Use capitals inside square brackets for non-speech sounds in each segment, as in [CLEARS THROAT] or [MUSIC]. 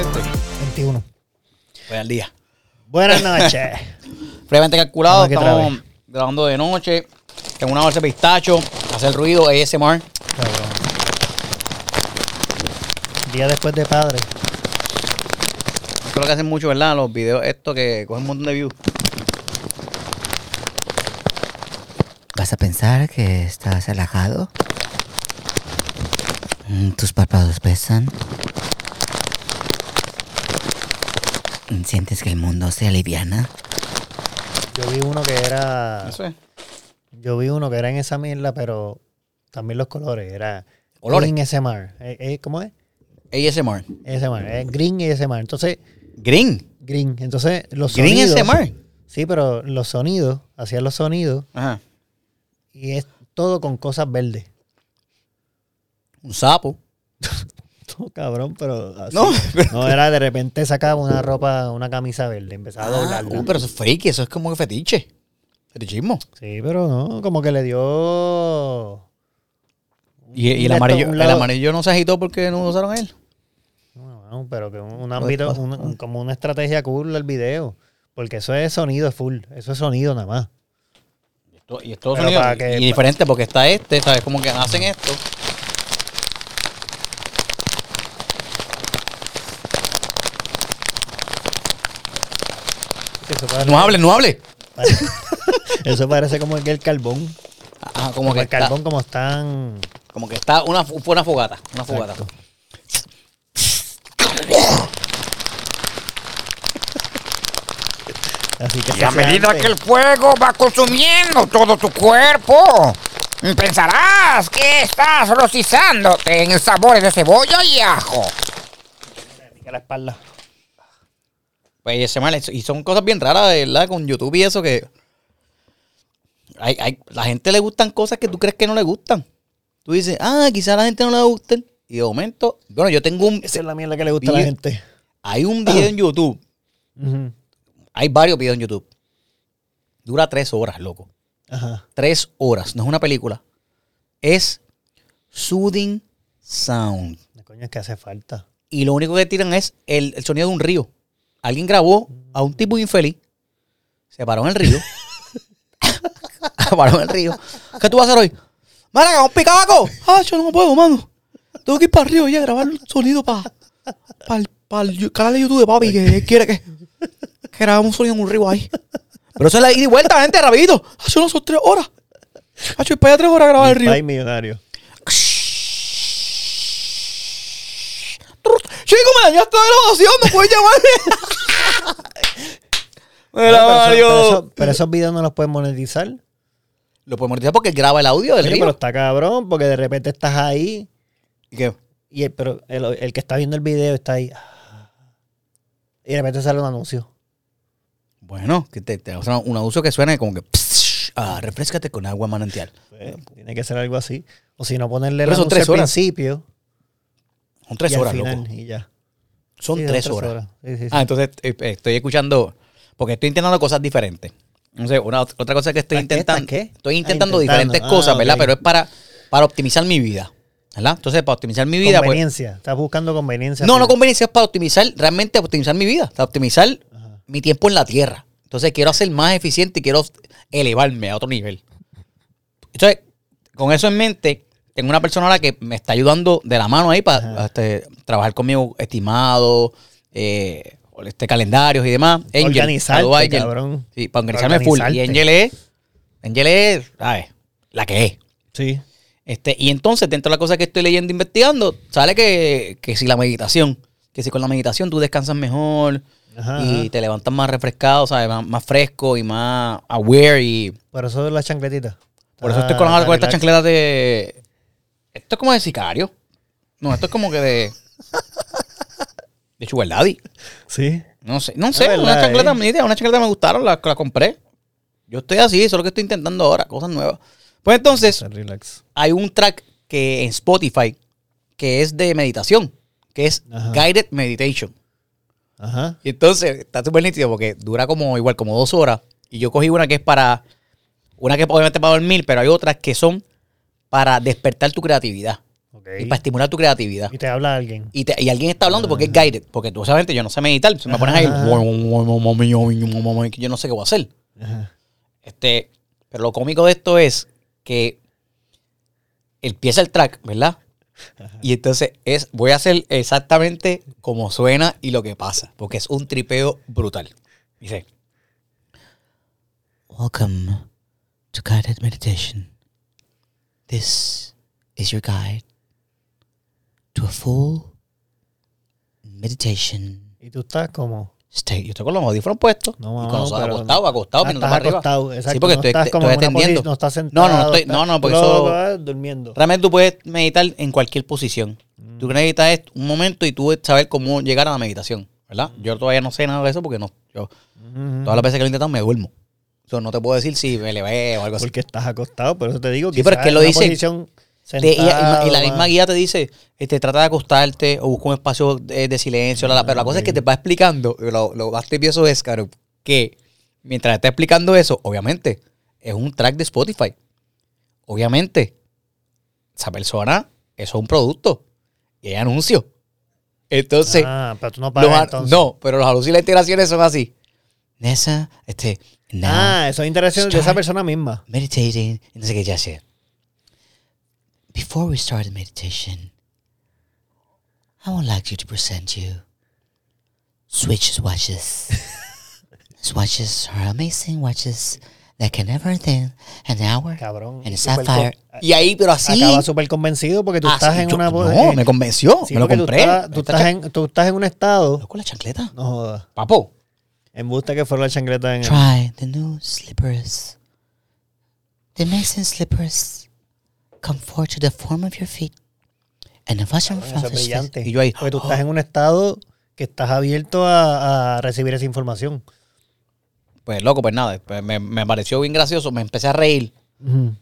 este? 21. Voy al día. Buenas noches. [LAUGHS] Previamente calculado, Vamos aquí otra estamos grabando de noche. Tengo una bolsa de pistacho, hacer ruido, ASMR. Cabrón. Día después de padre. Esto es lo que hacen mucho, ¿verdad? Los videos estos que cogen un montón de views. ¿Vas a pensar que estás relajado? Mm, ¿Tus párpados pesan? Mm, ¿Sientes que el mundo se aliviana? Yo vi uno que era. Eso es. Yo vi uno que era en esa mierda, pero también los colores. Era. ¿Colores? Green SMR. Eh, eh, ¿Cómo es? ASMR. SMR. eh, green SMR. Entonces, Green. green. Entonces, los Green sonidos. ASMR. Sí, pero los sonidos, hacían los sonidos Ajá. y es todo con cosas verdes. Un sapo. Cabrón, pero así. No. [LAUGHS] No, era de repente sacaba una ropa, una camisa verde, empezaba a Ah, doblarla. uh, pero eso es freaky, eso es como que fetiche. Fetichismo. Sí, pero no, como que le dio. Y, y el, esto, amarillo, un el lado- amarillo no se agitó porque no usaron a él. No, no, pero que un, un ámbito, un- un- como una estrategia cool del video. Porque eso es sonido full, eso es sonido nada más. Y esto- Y Estados Pero Unidos. para que- y diferente porque está este, ¿sabes? Como que hacen esto. Eso parece, No hable, no hable. [LAUGHS] eso parece como que el carbón. Ajá, como Como que el está, carbón como están. como que está una, fue una fogata. Una fogata. Exacto. Así que Y a medida que el fuego va consumiendo todo tu cuerpo, pensarás que estás rostizándote en sabores de cebolla y ajo. la espalda. Pues ese mal, y son cosas bien raras, ¿verdad? Con YouTube y eso que. Hay, hay, la gente le gustan cosas que tú crees que no le gustan. Tú dices, ah, quizá a la gente no le gusten. Y de momento, bueno, yo tengo un. Esa es la mierda que le gusta a la gente. Hay un video en YouTube. [COUGHS] Hay varios videos en YouTube. Dura tres horas, loco. Ajá. Tres horas. No es una película. Es soothing sound. La coño es que hace falta. Y lo único que tiran es el, el sonido de un río. Alguien grabó a un tipo infeliz. Se paró en el río. [LAUGHS] se paró en el río. ¿Qué tú vas a hacer hoy? Mara, un picabaco. Ah, yo no puedo, mano. Tengo que ir para el río y a grabar el sonido para el canal de YouTube de papi que quiere que, que grabamos un sonido en un río ahí. Pero eso es la ida y vuelta, gente, rapidito. No son tres horas. Yo para allá tres horas a grabar el río. Ay, millonario. Chico, me dañaste la grabación, no puedes llamarme. [LAUGHS] Mira, Pero eso- Mario. Pero, eso- pero esos videos no los pueden monetizar. Lo podemos monetizar porque él graba el audio del Oye, río. pero está cabrón, porque de repente estás ahí. ¿Y qué? Y el, pero el, el que está viendo el video está ahí. Y de repente sale un anuncio. Bueno, que te, un anuncio que suene como que... psh, ah, refrescate con agua manantial. Pues, tiene que ser algo así. O si no, ponerle el anuncio tres al horas. principio. Son tres y horas, final, loco. Y ya. Son Sí, tres, horas. Sí, sí, sí. Ah, entonces eh, eh, estoy escuchando... Porque estoy intentando cosas diferentes. Sé, una, otra cosa que estoy intentando... ¿Estás qué? Estoy Ah, intentando diferentes Ah, cosas, ¿verdad? Pero es para, para optimizar mi vida. ¿Verdad? Entonces, para optimizar mi vida... pues, conveniencia. Estás buscando conveniencia. No, tuya. no conveniencia, es para optimizar, realmente optimizar mi vida, para optimizar Ajá. mi tiempo en la tierra. Entonces quiero ser más eficiente y quiero elevarme a otro nivel. Entonces, con eso en mente, tengo una persona ahora que me está ayudando de la mano ahí para este, trabajar conmigo estimado, eh, este calendarios y demás. Angel, Organizarte, Angel. cabrón. Sí, para organizarme full. Y. Angel es, Angel es, ¿sabes? La que es. Sí. Este, y entonces, dentro de las cosas que estoy leyendo e investigando, sale que, que si la meditación, que si con la meditación tú descansas mejor Ajá, y te levantas más refrescado, ¿sabes? Más, más fresco y más aware. Y Por eso es la chancletita. por eso Ah, estoy con, con estas chancletas de. Esto es como de sicario. No, esto es como que de. De Sugar Daddy. Sí. No sé, no sé, una chancleta, eh. me una chancleta me gustaron, la, la compré. Yo estoy así, eso es lo que estoy intentando ahora, cosas nuevas. Pues entonces, relax. hay un track que en Spotify que es de meditación, que es Ajá. Guided Meditation. Ajá. Y entonces está súper nítido porque dura como igual como dos horas. Y yo cogí una que es para, una que obviamente para dormir, pero hay otras que son para despertar tu creatividad. Y para estimular tu creatividad. Y te habla alguien. Y, te- y alguien está hablando porque es guided. Porque tú sabes, yo no sé meditar. Si me pones ahí, yo no sé qué voy a hacer. Ajá. Este, pero lo cómico de esto es que empieza el track, ¿verdad? Y entonces es, voy a hacer exactamente como suena y lo que pasa, porque es un tripeo brutal. Dice, Welcome to guided meditation. This is your guide to a full meditation Y tú estás como. "Stay". yo estoy con los audífonos puestos No, y con los pero- acostado, acostado, mirando estás para arriba. acostado, exacto. Sí, porque no estoy, estás como No estás sentado. No, no, no estoy, no, no, porque eso durmiendo. realmente tú puedes meditar en cualquier posición. Tú necesitas es un momento y tú saber cómo llegar a la meditación, ¿verdad? Yo todavía no sé nada de eso porque no, yo Ujú. todas las veces que lo he intentado me duermo. O sea, no te puedo decir si me levé o algo así. Porque estás acostado, por eso te digo Sí, pero es que lo dice- Te- y, la misma más- guía te dice, este, trata de acostarte o busca un espacio de, de silencio, la- pero la cosa es que te va explicando, lo, lo más trivioso es, claro, que mientras está explicando eso, obviamente, es un track de Spotify. Obviamente, esa persona, eso es un producto y hay anuncios. Entonces, Ah, pero tú no pagas entonces. no, pero los anuncios y las integraciones son así. Nessa, este, now Ah, eso es interacción de esa persona misma. meditating. Y no sé qué ya sé. Before we start the meditation, I would like you to present you Switch watches. [LAUGHS] Watches are amazing watches that can everything an hour Cabrón. and sapphire. Y ahí, pero así. Acaba súper convencido porque tú Ah, estás sí, en yo- una... No, eh, me convenció, sí, me lo tú compré. estás- Tú estás, en, tú estás en un estado... ¿Con la chancleta? No jodas. Papo. En busca que fuera la chancleta en. Try the new slippers. The amazing slippers come forward to the form of your feet and the fashion Eso es brillante. Y yo ahí, Porque tú estás en un estado que estás abierto a, a recibir esa información. Pues loco, pues nada, pues me, me pareció bien gracioso, me empecé a reír,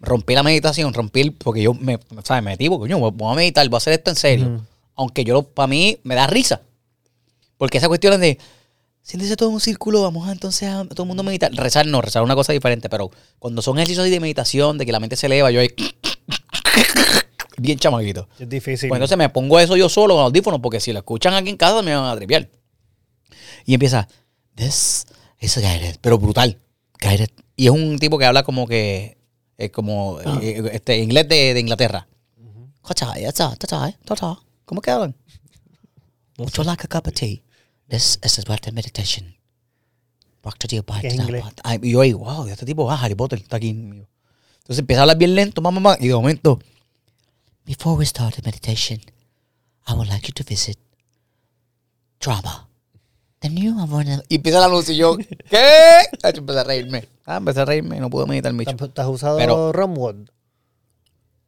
rompí la meditación, rompí el, porque yo me, ¿sabes? Me metí, porque yo voy voy a meditar, voy a hacer esto en serio. Ujú. Aunque yo, para mí, me da risa. Porque esa cuestión de, siéntese todo en un círculo, vamos a entonces a todo el mundo meditar. Rezar no, rezar es una cosa diferente, pero cuando son ejercicios de meditación, de que la mente se eleva, yo ahí, [COUGHS] bien chamaquito. Es difícil. Pues entonces me pongo eso yo solo con audífonos, porque si lo escuchan aquí en casa me van a tripear. Y empieza, This is a guided. pero brutal. Guided. Y es un tipo que habla como que, es como eh, este, inglés de, de Inglaterra. Ta-cha, ta-cha. ¿Cómo que hablan? You like a cup of tea? This is meditation. Body. ¿Qué es inglés? Ay, y yo ahí, wow, este tipo, ah, Harry Potter está aquí. mío. Entonces empieza a hablar bien lento, mamá, mamá, y de momento, Before we start the meditation, I would like you to visit Drama. The new Avarna. y empieza el anuncio y yo, [LAUGHS] ¿qué? Empecé a reírme. Ah, empecé a reírme, no pude meditar mucho. ¿Te has usado Pero- Romwood?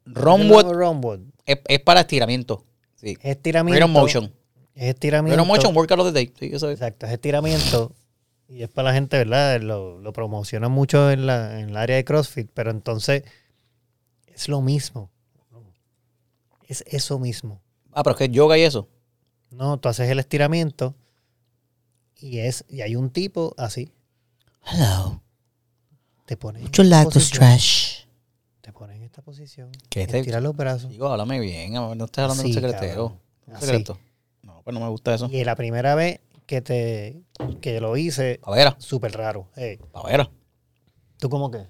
Romwood Romwood. es, es para estiramiento. Sí. Es estiramiento. Rhythm Motion. Es estiramiento. Rhythm Motion, Workout of the Day. Sí, eso es. Exacto, es estiramiento. Y es para la gente, ¿verdad? Lo, lo promocionan mucho en, la, en el área de CrossFit, pero entonces es lo mismo. Es eso mismo. Ah, pero es que es yoga y eso. No, tú haces el estiramiento y es y hay un tipo así. Hello. Te pone en Would you esta like to posición, stretch? Te pone en esta posición. ¿Qué este? Estira los brazos. Digo, háblame bien, no estás hablando de un secretero. cabrón. ¿Un Así. Pues no me gusta eso. Y la primera vez que te que lo hice, súper raro. Ey, pavera. ¿Tú cómo qué?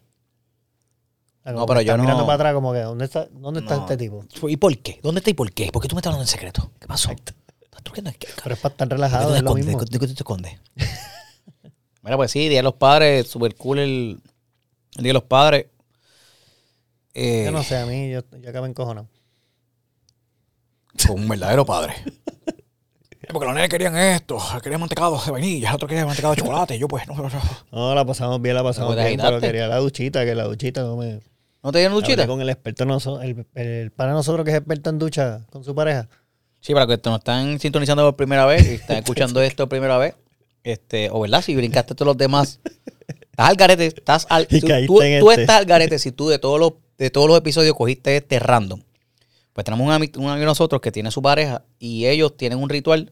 Ah, No, pero yo no- mirando para atrás como que, ¿dónde está, dónde está este tipo? ¿Y por qué? ¿Dónde está y por qué? ¿Por qué tú me estás hablando en secreto? ¿Qué pasó? ¿Estás truqueando? ¿Qué- Pero es para estar ¿Por qué relajado, es lo mismo. ¿De qué tú te escondes? [LAUGHS] Mira, pues sí, Día de los Padres, super cool el, el Día de los Padres. Eh, Yo no sé, a mí yo, yo acabo encojonado. Con un verdadero padre. [LAUGHS] Porque los nenes querían esto, querían mantecado de vainilla, el otro quería mantecado de chocolate, y yo pues, no, no, no. No, la pasamos bien, la pasamos te bien, pero quería la duchita, que la duchita no me... ¿No te dieron duchita? con el experto, noso- el, el para nosotros que es experto en ducha con su pareja. Sí, para que nos están sintonizando por primera vez y están escuchando esto por primera vez, este, o verdad, si brincaste todos los demás, estás al garete, estás al, [LAUGHS] Y tú, este. estás al garete si tú de todos los, de todos los episodios cogiste este random. Pues tenemos un, ami- un amigo de nosotros que tiene su pareja y ellos tienen un ritual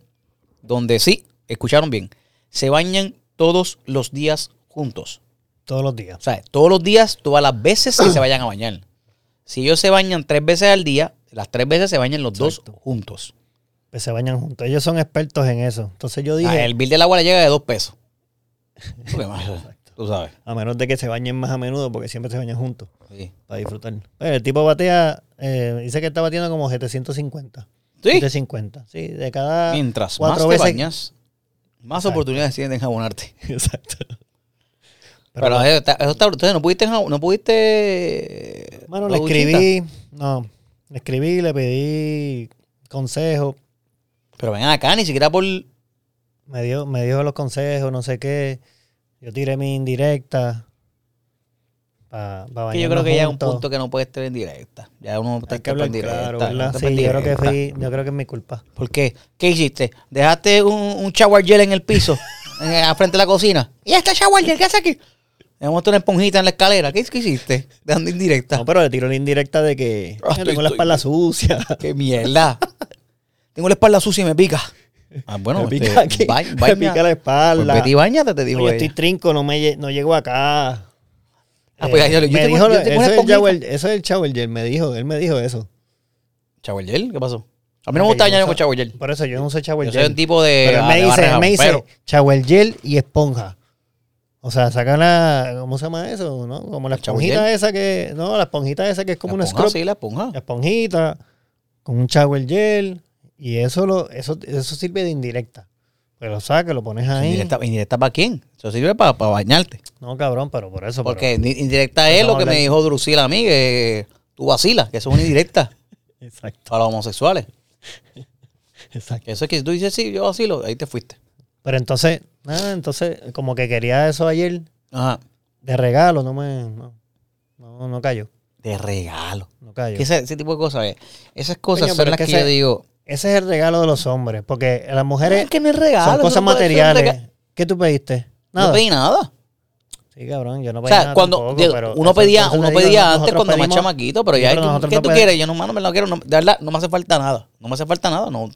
donde sí, escucharon bien, se bañan todos los días juntos. Todos los días. O sea, todos los días, todas las veces que se vayan a bañar. Si ellos se bañan tres veces al día, Las tres veces se bañan los Exacto. dos juntos. Pues se bañan juntos. Ellos son expertos en eso. Entonces yo Ah, dije, el bill del agua le llega de dos pesos. [LAUGHS] Tú sabes. a menos de que se bañen más a menudo, porque siempre se bañan juntos Sí. para disfrutar. Pero el tipo batea, eh, dice que está batiendo como 750. Sí. 750. Sí, de cada Mientras cuatro más te veces- bañas, más Exacto. oportunidades tienes de enjabonarte. [LAUGHS] Exacto. Pero, Pero, eso está, eso está- entonces no pudiste, enjab- no pudiste. Mano, la le escribí, no, le escribí, le pedí consejo, Pero ven acá, ni siquiera por. me dio, me dio los consejos, no sé qué. Yo tiré mi indirecta pa Que yo creo que ya es un punto que no puedes tener en directa. Ya uno está que hablar en directa. claro, en yo creo que directa. fui, yo creo que es mi culpa. ¿Por qué? ¿Qué hiciste? ¿Dejaste un, un shower gel en el piso? [LAUGHS] en, al frente de la cocina. ¿Y este shower gel qué hace aquí? Dejamos una esponjita en la escalera. ¿Qué, qué hiciste? Dejando indirecta. No, pero le tiro la indirecta de que yo estoy- tengo la estoy- espalda sucia. [LAUGHS] ¡Qué mierda! Tengo la espalda sucia y me pica. Ah, bueno, me este, pica, aquí, ba- [LAUGHS] me pica la Pues espalda. vete y bañate, te digo Oye, ella. estoy trinco, no, me, no llego acá. Ah, pues, Eh, yo- yo me dijo, yo eso, una es el esponjita. shower, eso es el shower gel, me dijo, él me dijo eso. ¿Shower gel? ¿Qué pasó? A mí no me gusta yo no con shower gel. Por eso yo no uso shower Yo gel. soy un tipo de... Pero él me dice, él me dice gel y esponja. O sea, sacan la, ¿cómo se llama eso? ¿No? Como la ¿El shower esponjita esa que, no, la esponjita esa que es como La un esponja, scrub. Sí, la esponja. La esponjita con un shower gel y eso lo, eso, eso sirve de indirecta. Pues lo sacas, lo pones ahí. ¿Indirecta, indirecta para quién? Eso sirve para, para bañarte. No, cabrón, pero por eso. Porque indi- indirecta es lo que me dijo Drusila a mí, que tú vacilas, que eso es una indirecta pero- [LAUGHS] exacto, para los homosexuales. [LAUGHS] exacto. Que eso es que si tú dices sí, yo vacilo, ahí te fuiste. Pero entonces, nada, entonces, como que quería eso ayer Ajá. de regalo, no me, no, no, no cayó, De regalo. no cayó. Que ese, ese tipo de cosas, eh, esas cosas son pero las es que, que yo digo. Ese es el regalo de los hombres, porque las mujeres es que no es regalo. son cosas no materiales. ¿Qué tú pediste? No pedí nada. Sí, cabrón, yo no O pedí sea, nada cuando tampoco, digo, pero uno pedía, uno digo, pedía antes cuando más pedimos- chamaquito, pero ya pero ¿qué no tú quieres? Yo no, mano, me lo quiero. No, de verdad, no me hace falta nada. No me hace falta nada. No,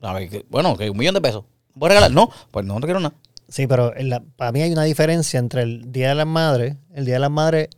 a ver, que- bueno, que un millón de pesos. ¿Voy a regalar? No, pues no, no quiero nada. Sí, pero en la- para mí hay una diferencia entre el Día de las Madres. El Día de las Madres,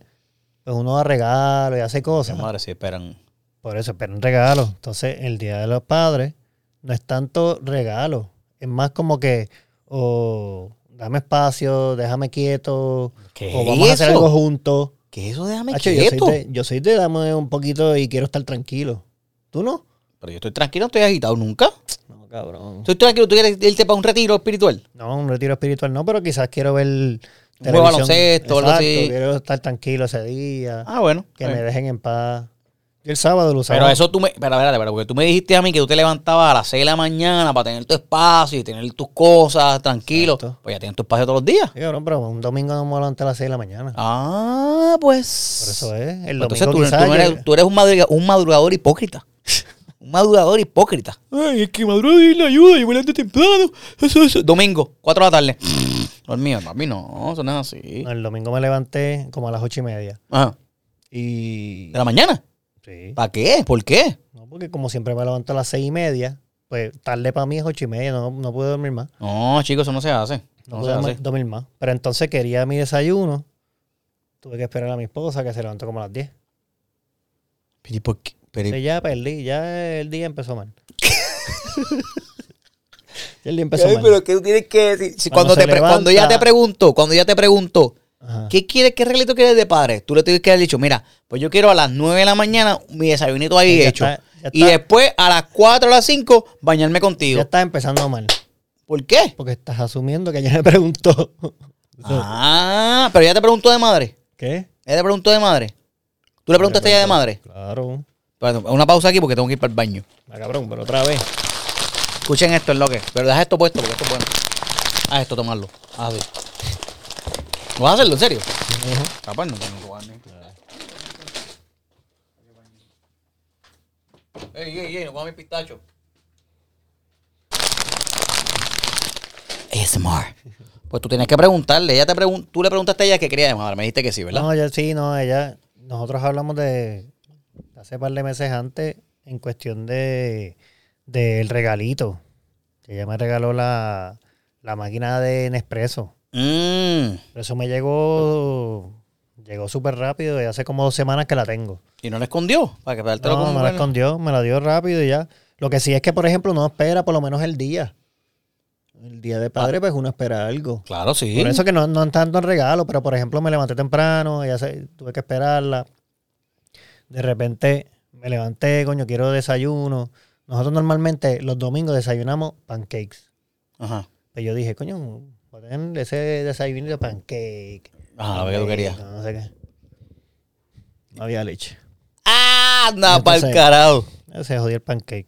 pues uno da regalos y hace Las cosas. madres sí esperan. Por eso esperan regalos. Entonces, el Día de los Padres no es tanto regalo. Es más como que, o dame espacio, déjame quieto, ¿Qué o vamos a hacer algo juntos. ¿Qué es eso? Déjame Hacho, yo, soy quieto. de, yo soy de dame un poquito y quiero estar tranquilo. ¿Tú no? Pero yo estoy tranquilo, no estoy agitado nunca. No, cabrón. Estoy tranquilo, tú quieres irte para un retiro espiritual. No, un retiro espiritual no, pero quizás quiero ver televisión. baloncesto, algo así. Quiero estar tranquilo ese día, Ah, bueno. que Eh. me dejen en paz. El sábado lo usaba. Pero eso tú me. Espera, espera, espera, porque tú me dijiste a mí que tú te levantabas a las 6 de la mañana para tener tu espacio y tener tus cosas tranquilo. Exacto. Pues ya tienes tu espacio todos los días. Sí, cabrón, pero un domingo no me levanté a las 6 de la mañana. Ah, pues. Por eso es. El Entonces tú, tú no eres, yo- tú eres un, madruga- un madrugador hipócrita. [LAUGHS] un madrugador hipócrita. Ay, es que madrugar y la ayuda, yo me levanto temprano. Eso, eso. Domingo, 4 de la tarde. Dormido, papi, no, eso no es así. No, el domingo me levanté como a las ocho y media. Ajá. Y... ¿De la mañana? Sí. ¿Para qué? ¿Por qué? No, porque como siempre me levanto a las seis y media, pues tarde para mí es ocho y media, no, no pude dormir más. No, chicos, eso no se hace. No, No, pude se dormir- hace. dormir más. Pero entonces quería mi desayuno. Tuve que esperar a mi esposa que se levantó como a las 10. Pero, ¿y por qué? Pero, Entonces ya perdí, ya el día empezó mal. [LAUGHS] Ya el día empezó Ay, mal. pero que tú tienes que decir. si Cuando cuando, se te pre- cuando levanta- te cuando preguntó, Ajá. ¿qué quieres, qué regalito quieres de padre? Tú le tienes que haber dicho, mira, pues yo quiero a las 9 de la mañana mi desayunito ahí Ya hecho. está, ya y está. después a las 4 a las 5 bañarme contigo. Ya estás empezando mal. ¿Por qué? Porque estás asumiendo que ella me preguntó. [LAUGHS] Ah, pero ella te preguntó de madre. ¿Qué? Ella te preguntó de madre. ¿Tú le preguntaste a ella de madre? Claro. Una pausa aquí porque tengo que ir para el baño. Ah, cabrón, pero otra vez. Escuchen esto, es lo que. Pero deja esto puesto porque esto es bueno. Ah, esto tomarlo. Ah, sí. ¿Lo vas a hacerlo en serio? Capaz no tengo que jugar, ¿eh? Ey, ey, ey, no comas mi pistacho. ASMR. Pues tú tienes que preguntarle. Ella te pregun tú le preguntaste a ella qué quería madre. Me dijiste que sí, ¿verdad? No, ya sí, no, ella. Nosotros hablamos de hace par de meses antes en cuestión de del regalito. Ella me regaló la, la máquina de Nespresso. Pero eso me llegó Llegó súper rápido y hace como dos semanas que la tengo. Y no la escondió. Para que No, me la bueno. escondió, me la dio rápido y ya. Lo que sí es que, por ejemplo, no espera por lo menos el día. El día de padre, pues uno espera algo. Claro, sí. Por eso que no, no es tanto en regalo, pero por ejemplo me levanté temprano, ya sé, tuve que esperarla. De repente me levanté, coño, quiero desayuno. Nosotros normalmente los domingos desayunamos pancakes. Ajá. Pero yo dije, coño, a ese desayuno de pancake. Ajá, lo que tú querías. No sé qué. No había leche. Ah, anda Y para el carajo. Se jodió el pancake.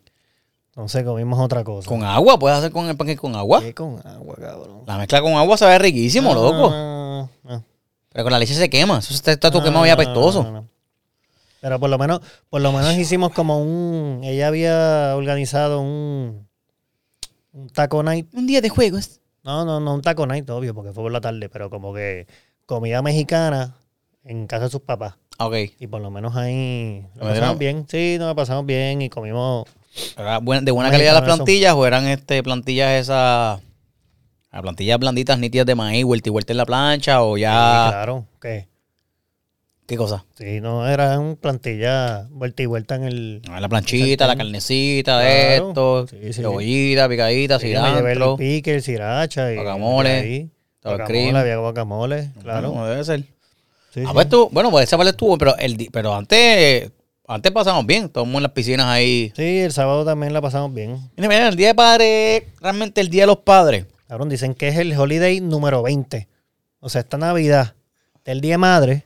Entonces comimos otra cosa. Con agua, puedes hacer con el pancake con agua. ¿Qué con agua, cabrón? La mezcla con agua sabe riquísimo, No, loco. no, no, no. Pero con la leche se quema. Eso está, está todo No, quemado y apestoso. no, no. Pero por lo menos, por lo menos hicimos como un. Ella había organizado un. Un taco night. Un día de juegos. No, no, no un taco night, obvio, porque fue por la tarde, pero como que comida mexicana en casa de sus papás. Ok. Y por lo menos ahí ¿Lo lo metieron? pasamos bien. Sí, nos pasamos bien y comimos. ¿Era buena- ¿De buena calidad las plantillas o eran este plantillas esas... Las plantillas blanditas, nítidas de maíz, vuelta y vuelta en la plancha o Sí, ya... claro, que ¿Qué cosa? sí, no, era un plantilla vuelta y vuelta en el. Ah, La planchita, la carnecita Claro. esto, Sí, sí. cebollita, picadita, Sí, me cilantro. sriracha y. Guacamole, Guacamole, había guacamole, claro. Como debe ser. Sí, Ah, pues tú, bueno, pues esa parte estuvo, pero, el, pero antes, antes pasamos bien, estábamos en las piscinas ahí. Sí, el sábado también la pasamos bien. Mira, mira, el día de padre, realmente el día de los padres. Cabrón, dicen que es el holiday número 20. O sea, esta Navidad, el Día de Madre.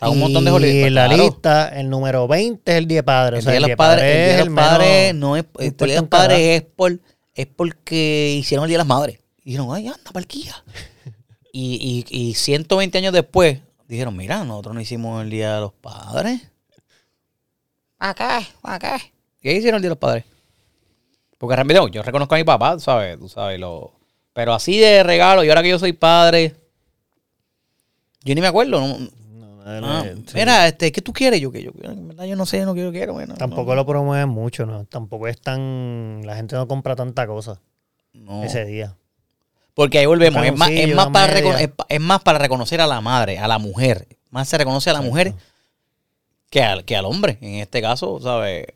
Está un montón de holidays. Y Pues en la claro. lista, el número 20 es el Día de Padre. El o sea, día de los padres, el día de los padres no es, el día de los padres es por, es porque hicieron el día de las madres. Y dijeron, ay, anda, parquilla. [LAUGHS] y, y, y 120 años después, dijeron, mira, nosotros no hicimos el día de los padres. Acá, acá. ¿Y ahí hicieron el día de los padres? Porque realmente yo reconozco a mi papá, tú sabes, tú sabes, lo... Pero así de regalo, y ahora que yo soy padre, yo ni me acuerdo. No, ah, sí. Mira, este, ¿qué tú quieres? Yo que yo, en verdad, yo no sé, no quiero, quiero. bueno, Tampoco no, lo promueven mucho, ¿no? Tampoco es tan... La gente no compra tanta cosa no. ese día. Porque ahí volvemos, es más, es, para media. recono- es, pa- es más para reconocer a la madre, a la mujer. Más se reconoce a la mujer que al, que al hombre. En este caso, ¿sabes?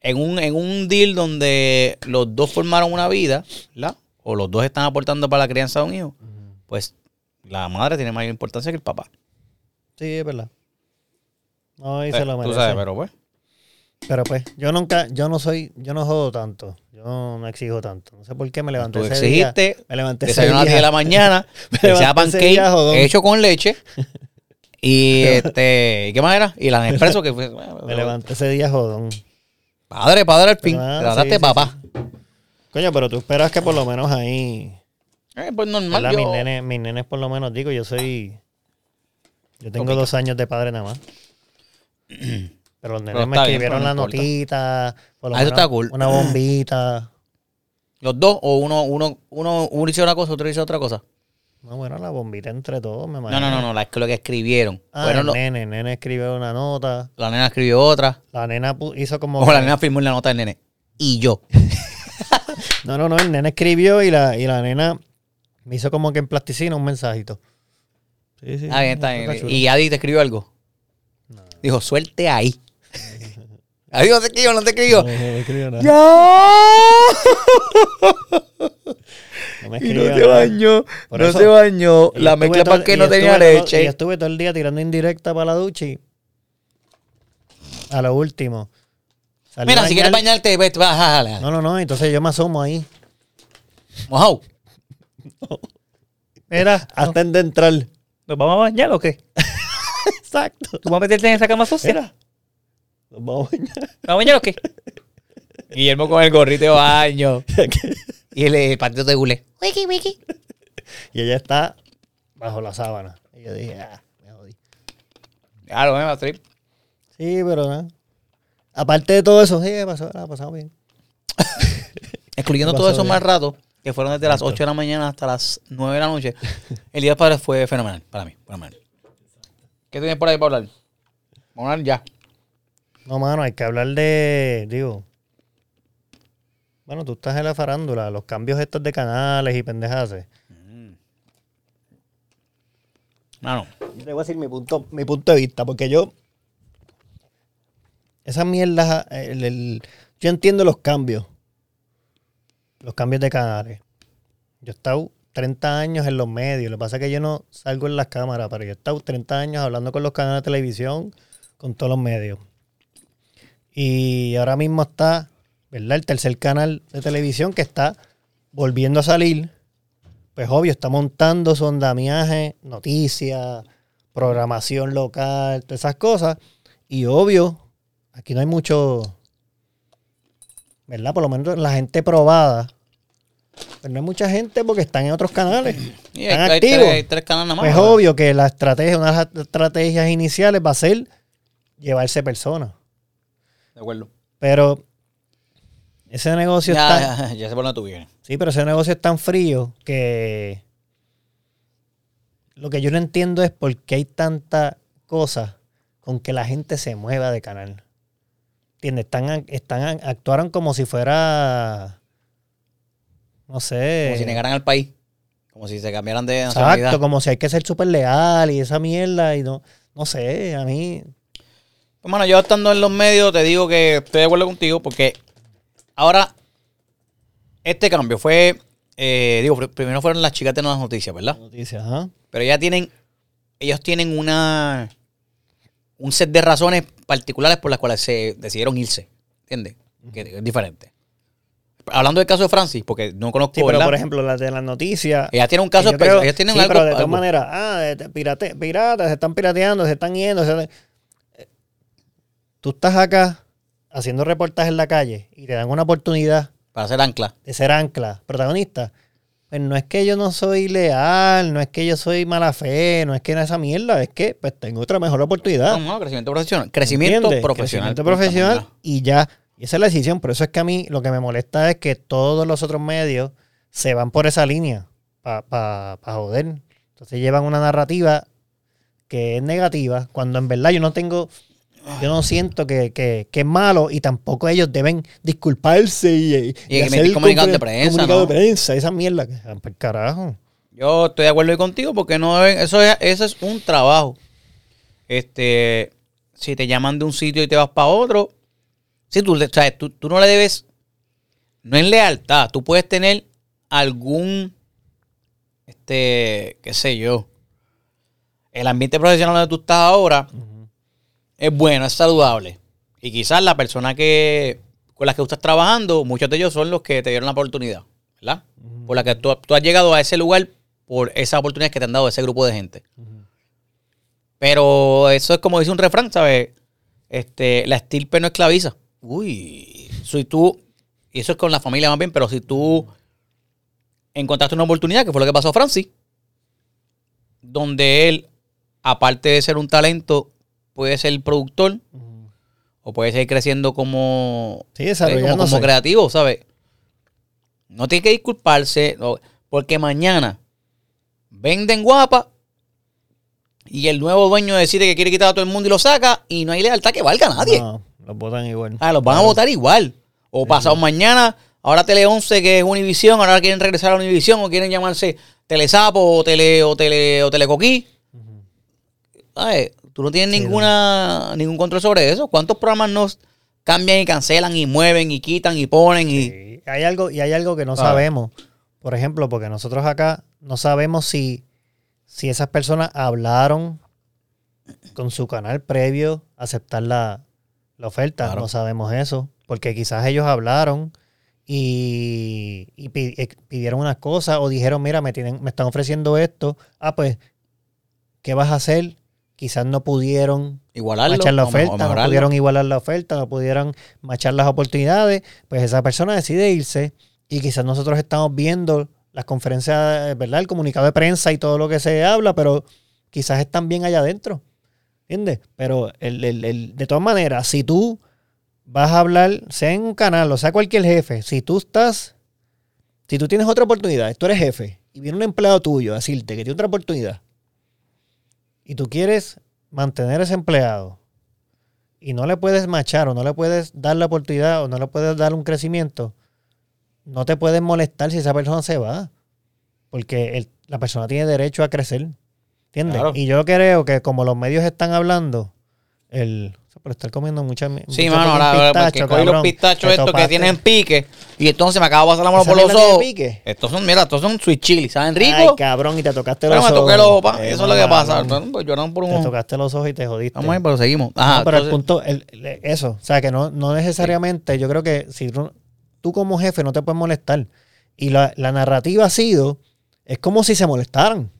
En un, en un deal donde los dos formaron una vida, ¿verdad? O los dos están aportando para la crianza de un hijo, pues la madre tiene mayor importancia que el papá. Sí, es verdad. No, y Eh, se lo Tú merece. sabes, pero pues. Pero pues, yo nunca, yo no soy, yo no jodo tanto. Yo no exijo tanto. No sé por qué me levanté Tú ese día. exigiste, Me levanté ese desayuno a las 10 de día. la mañana, [LAUGHS] Me sea día, pancake jodón. hecho con leche. [LAUGHS] Y este, ¿qué más era? Y la Nespresso que fue. Me levanté ese día jodón. Padre, padre al fin. Te trataste sí, sí, papá. Coño, pero tú esperas que por lo menos ahí. Eh, pues normal. yo- Mis, nenes, mis nenes por lo menos, digo, yo soy. Yo tengo dos años de padre nada más. [CLEARS THROAT] Pero los nenes Pero me está bien, escribieron la importa. notita, por lo Ah, eso menos está cool. una bombita. [CLEARS THROAT] Los dos, o uno, uno, uno, uno hizo una cosa, otro hizo otra cosa. No, bueno, la bombita entre todos, me No, imagino. no, no, no, la, lo que escribieron. Ah, Fueron el los- nene, el nene escribió una nota. la nena escribió otra. La nena pu- hizo como. O la nena firmó en la nota del nene. Y yo. [LAUGHS] No, no, no, el nene escribió y la, y la nena me hizo como que en plasticina un mensajito. Sí, sí. Ah, bien, está bien. Y Adi te escribió algo. Dijo, suelte ahí. [LAUGHS] Adi no te escribió, no te escribió. No, no me escribió nada. No me Y escribió no se nada. bañó. Por no eso- se bañó. Y La mezcla para que y no tenía todo- y leche. estuve todo el día tirando indirecta para la ducha y a lo último. salí Mira, si quieres bañar- bañarte, vete, bájale. No, no, no, entonces yo me asomo ahí. Mojado. Mira, hasta de entrar. ¿Nos vamos a bañar o qué? [LAUGHS] Exacto. ¿Tú vas a meterte en esa cama sucia? Nos vamos a bañar. ¿Vamos a bañar o qué? Guillermo con el gorrito de baño. [LAUGHS] y el, el patito de gule. Wiki, wiki. Y ella está bajo la sábana. Y yo dije, ah, me jodí. Claro, me va a trip. Sí, pero nada. Aparte de todo eso, sí, pasó, la pasamos bien. Excluyendo pasó esos más ratos, que fueron desde las 8 de la mañana hasta las 9 de la noche, el Día de los Padres fue fenomenal para mí. Fenomenal. ¿Qué tienes por ahí para hablar? Vamos a hablar ya. No, mano, hay que hablar de, digo, bueno, tú estás en la farándula, los cambios estos de canales y pendejadas. Mano, Yo te voy a decir mi punto, mi punto de vista, porque yo. Esas mierdas. el- el- yo entiendo los cambios. Los cambios de canales. Yo he estado 30 años en los medios. Lo que pasa es que yo no salgo en las cámaras, pero yo he estado 30 años hablando con los canales de televisión, con todos los medios. Y ahora mismo está, ¿verdad? El tercer canal de televisión que está volviendo a salir. Pues obvio, está montando su andamiaje, noticias, programación local, todas esas cosas. Y obvio, aquí no hay mucho, ¿verdad? Por lo menos la gente probada. Pero no hay mucha gente porque están en otros canales. [CLEARS THROAT] y están hay, hay activos. tres, hay tres canales más. Pues obvio que la estrategia, una de las estrategias iniciales va a ser llevarse personas. De acuerdo. Pero ese negocio está... Ya, ya, ya sé por dónde tú vienes. Sí, pero ese negocio es tan frío que lo que yo no entiendo es por qué hay tanta cosa con que la gente se mueva de canal. ¿Entiendes? Están, están, actuaron como si fuera, no sé. Como si negaran al país. Como si se cambiaran de Exacto, nacionalidad. como si hay que ser súper leal y esa mierda y no, no sé, a mí, Pues, mano, yo estando en los medios te digo que estoy de acuerdo contigo porque ahora este cambio fue, eh, digo, pr- primero fueron las chicas de Nuevas Noticias, ¿verdad? noticias, ajá. Pero ya tienen, ellos tienen una, un set de razones particulares por las cuales se decidieron irse, ¿entiendes? Que es diferente. Hablando del caso de Francis, porque no conozco, Sí, pero ¿verdad? por ejemplo, las de las noticias. ella tiene un caso ellos tienen sí, algo, pero de todas maneras, ah, pirate- piratas, se están pirateando, se están yendo. se- eh, Tú estás acá haciendo reportajes en la calle y te dan una oportunidad para hacer ancla. de ser ancla, protagonista. Pues no es que yo no soy leal, no es que yo soy mala fe, no es que no esa mierda, es que pues tengo otra mejor oportunidad. No, no, crecimiento profesional. Crecimiento ¿Entiendes? profesional. Crecimiento profesional y ya. Y esa es la decisión. Por eso es que a mí lo que me molesta es que todos los otros medios se van por esa línea para pa, pa joder. Entonces llevan una narrativa que es negativa, cuando en verdad yo no tengo, yo no siento que, que- que es malo y tampoco ellos deben disculparse y, y, Y emitir comunicados de prensa, comunicado ¿no? de prensa, esa mierda que carajo. Yo estoy de acuerdo contigo porque no deben- eso es, eso es un trabajo. Este, si te llaman de un sitio y te vas para otro, si tú, o sea, tú, tú no le debes, no es lealtad, tú puedes tener algún, este, qué sé yo, el ambiente profesional donde tú estás ahora es bueno, es saludable. Y quizás la persona que con la que tú estás trabajando, muchos de ellos son los que te dieron la oportunidad, ¿verdad? Por la que tú, tú has llegado a ese lugar por esa oportunidad que te han dado ese grupo de gente. Pero eso es como dice un refrán, ¿sabes? Este, la estirpe no esclaviza. Uy, si tú, y eso es con la familia más bien, pero si tú encontraste una oportunidad, que fue lo que pasó a Francis, donde él, aparte de ser un talento, puede ser productor o puede seguir creciendo como, Sí, eh, como, creativo, ¿sabes? No tiene que disculparse, porque mañana venden guapa y el nuevo dueño decide que quiere quitar a todo el mundo y lo saca y no hay lealtad que valga a nadie. No, los votan igual. Ah, los van a votar igual. O pasado mañana, ahora Tele 11, que es Univisión, ahora quieren regresar a Univisión o quieren llamarse Telesapo o Tele o Tele o Telecoquí. ¿Sabes? Tú no tienes ninguna ningún control sobre eso. ¿Cuántos programas nos cambian y cancelan y mueven y quitan y ponen y Sí, hay algo, y hay algo que no Ah. sabemos. Por ejemplo, porque nosotros acá no sabemos si, si esas personas hablaron con su canal previo a aceptar la, la oferta. Claro. No sabemos eso. Porque quizás ellos hablaron y, y eh, pidieron unas cosas o dijeron, mira, me, tienen, me están ofreciendo esto. Ah, pues, ¿qué vas a hacer? Quizás no pudieron igualarlo? machar la oferta, no pudieron igualar la oferta, no pudieron machar las oportunidades, pues esa persona decide irse y quizás nosotros estamos viendo las conferencias, eh, ¿verdad? El comunicado de prensa y todo lo que se habla, pero quizás están bien allá adentro, ¿entiendes? Pero el, el- el- de todas maneras, si tú vas a hablar, sea en un canal o sea cualquier jefe, si tú estás, si tú tienes otra oportunidad, tú eres jefe y viene un empleado tuyo a decirte que tiene otra oportunidad y tú quieres mantener ese empleado y no le puedes machar o no le puedes dar la oportunidad o no le puedes dar un crecimiento, no te puedes molestar si esa persona se va. Porque el- la persona tiene derecho a crecer. ¿Entiendes? Claro. Y yo creo que como los medios están hablando, el por estar comiendo mucha Sí, mano, ahora, porque pistacho, cogí los pistachos estos que tienen pique y entonces me acaba de pasar la mano ¿Esa por los ojos. pique? Estos son, mira, estos son sweet chili, ¿saben rico? Ay, cabrón, y te tocaste pero los me ojos. toqué los ojos, pa, Eh, eso es lo que pasa. Pues lloraron por un Te tocaste los ojos y te jodiste. Vamos ahí, pero seguimos. Ajá, No, pero el entonces- punto, el- el- eso, o sea, que no, no necesariamente, yo creo que si tú como jefe no te puedes molestar. Y la, la narrativa ha sido, es como si se molestaran.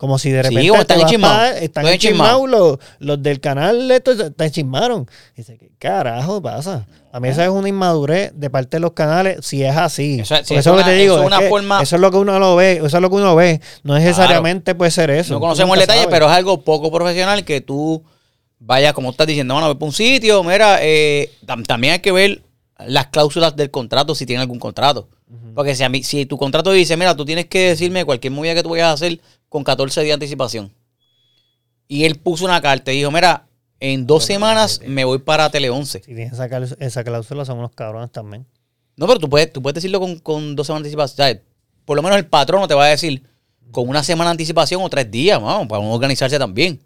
Como si de Sí, repente como están te vas enchismados. están enchismados los, los del canal, estos te enchismaron. Dice, ¿qué carajo pasa? A mí esa es una inmadurez de parte de los canales, si es así. Eso es- sí, eso lo que te digo. eso es es una que forma- Eso es lo que uno lo ve, eso es lo que uno ve. No necesariamente puede ser eso. No conocemos el detalle, sabes. pero es algo poco profesional que tú vayas, como estás diciendo, bueno, ve para un sitio, mira, eh, tam- también hay que ver las cláusulas del contrato, si tiene algún contrato. Porque si, a mí, si tu contrato dice, mira, tú tienes que decirme cualquier movida que tú vayas a hacer con 14 días de anticipación. Y él puso una carta y dijo, mira, en dos semanas me voy para Tele 11. Si tienes esa, cláusula- son unos cabrones también. No, pero tú puedes, tú puedes decirlo con, con dos semanas de anticipación. ¿sabes? Por lo menos el patrono te va a decir con una semana de anticipación o tres días, vamos, para uno organizarse también.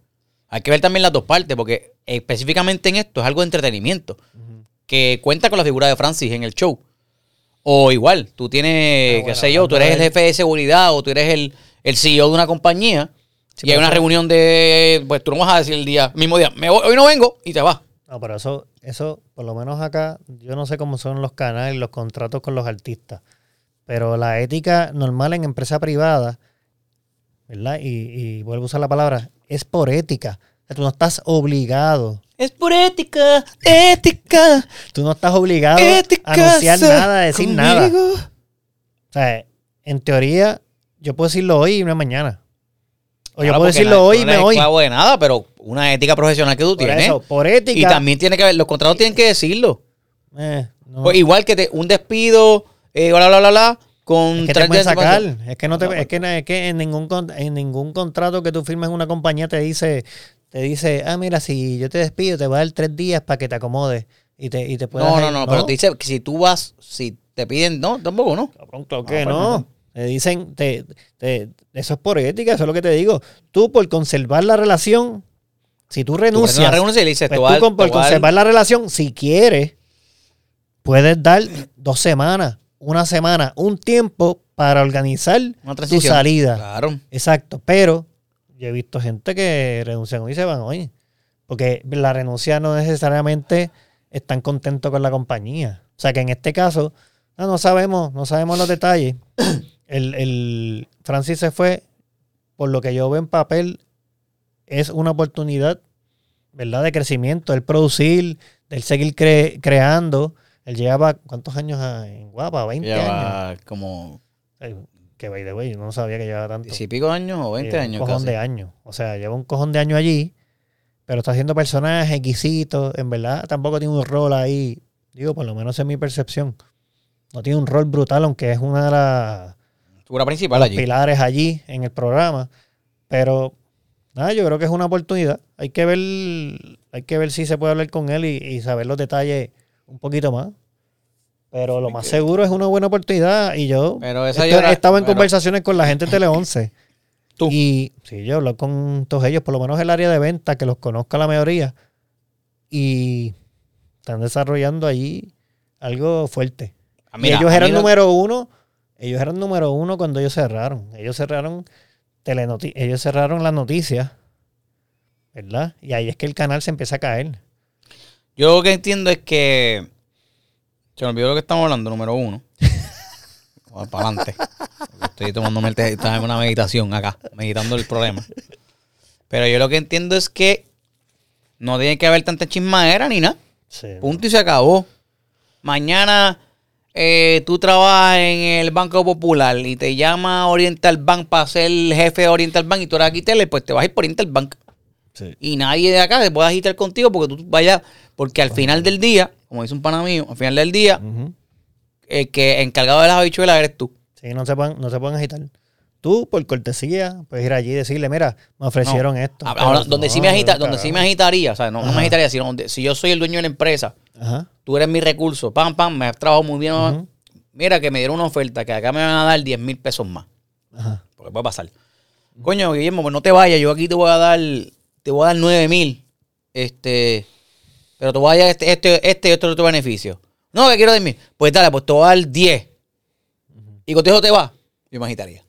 Hay que ver también las dos partes, porque específicamente en esto es algo de entretenimiento, que cuenta con la figura de Francis en el show. O igual, tú tienes, Ah, qué sé yo, tú eres el jefe de seguridad o tú eres el, el CEO de una compañía Sí, y hay una reunión de, pues tú no vas a decir el día, mismo día, me voy- hoy no vengo y te vas. No, pero eso, eso, por lo menos acá, yo no sé cómo son los canales los contratos con los artistas. Pero la ética normal en empresa privada, ¿verdad? Y, y vuelvo a usar la palabra, es por ética. O sea, tú no estás obligado. Es por ética, ética. Tú no estás obligado Ética, a anunciar nada, a decir nada. O sea, en teoría, yo puedo decirlo hoy y no mañana. O yo puedo decirlo no- hoy y no me voy. esclavo de nada, pero una ética profesional que tú Por tienes. eso, por ética. Y también tiene que ver, los contratos tienen que decirlo. eh, no. Pues igual que te, un despido, eh, bla, bla, bla, bla, con Es que te pueden sacar. Es que no te, No, es que, es que en ningún en ningún contrato que tú firmes en una compañía te dice, te dice, ah, mira, si yo te despido, te voy a dar tres días para que te acomodes y te, y te puedas No, no, ir". no, pero te dice que si tú vas, si te piden, no, tampoco, ¿no? Cabrón, claro que Ah, pues, no. Te dicen, te, te- eso es por ética, eso es lo que te digo. Tú por conservar la relación, si tú Tú renuncias, una renuncia y le dices, pues tú dar- con- por conservar la relación, si quieres, puedes dar dos semanas, una semana, un tiempo para organizar tu salida. Claro. Exacto, pero yo he visto gente que renuncian hoy y se van hoy. Porque la renuncia no necesariamente están contentos con la compañía. O sea que en este caso, no, no sabemos, no sabemos los detalles. El, el Francis se fue, por lo que yo veo en papel, es una oportunidad, ¿verdad? De crecimiento, el producir, del seguir cre- creando. Él llevaba, ¿cuántos años en Guapa? 20 años. Lleva como Ay, Que by the way, yo no sabía que llevaba tanto. y pico años o 20 Eh, años Un cojón casi. de años. O sea, lleva un cojón de años allí, pero está haciendo personajes exquisitos. En verdad, tampoco tiene un rol ahí. Digo, por lo menos en mi percepción. No tiene un rol brutal, aunque es una de las Figura principal allí. pilares allí en el programa. Pero nada, yo creo que es una oportunidad. Hay que ver, hay que ver si se puede hablar con él y, y saber los detalles un poquito más. Pero lo más seguro es una buena oportunidad. Y yo Pero esa estoy- era- estado en pero- conversaciones con la gente de Tele 11. [COUGHS] Tú. Y sí, yo hablo con todos ellos, por lo menos el área de venta, que los conozca la mayoría. Y están desarrollando allí algo fuerte. Ah, y ellos eran número uno. Ellos eran número uno cuando ellos cerraron. Ellos cerraron telenoti ellos cerraron las noticias. ¿Verdad? Y ahí es que el canal se empieza a caer. Yo lo que entiendo es que. Se me olvidó lo que estamos hablando, número uno. [LAUGHS] Vamos para adelante. Estoy en una meditación acá, meditando el problema. Pero yo lo que entiendo es que no tiene que haber tanta chismadera ni nada. Sí. Punto y se acabó. Mañana eh, tú trabajas en el Banco Popular y te llama Oriental Bank para ser el jefe de Oriental Bank y tú eres aquí tele, pues te vas a ir por Oriental Bank. Sí. Y nadie de acá te puede agitar contigo porque tú vayas, porque al final del día, como dice un pana mío, al final del día, el que encargado de las habichuelas eres tú. Sí, no se pueden, no se pueden agitar. Tú, por cortesía, puedes ir allí y decirle, mira, me ofrecieron esto. Ahora, donde sí me agita, donde sí me agitaría, o sea, no, no me agitaría, sino donde, si yo soy el dueño de la empresa, Ajá. Tú eres mi recurso, pam, pam, me has trabajado muy bien. Ujú. Mira que me dieron una oferta que acá me van a dar 10 mil pesos más. Ajá. Porque puede pasar. Coño, Guillermo, pues no te vayas. Yo aquí te voy a dar, te voy a dar 9 mil. Este, pero te voy a dar este, este, este y otro otro beneficio. No, que quiero de mí. Pues dale, pues te voy a dar 10. Y contigo te va. Yo me agitaría.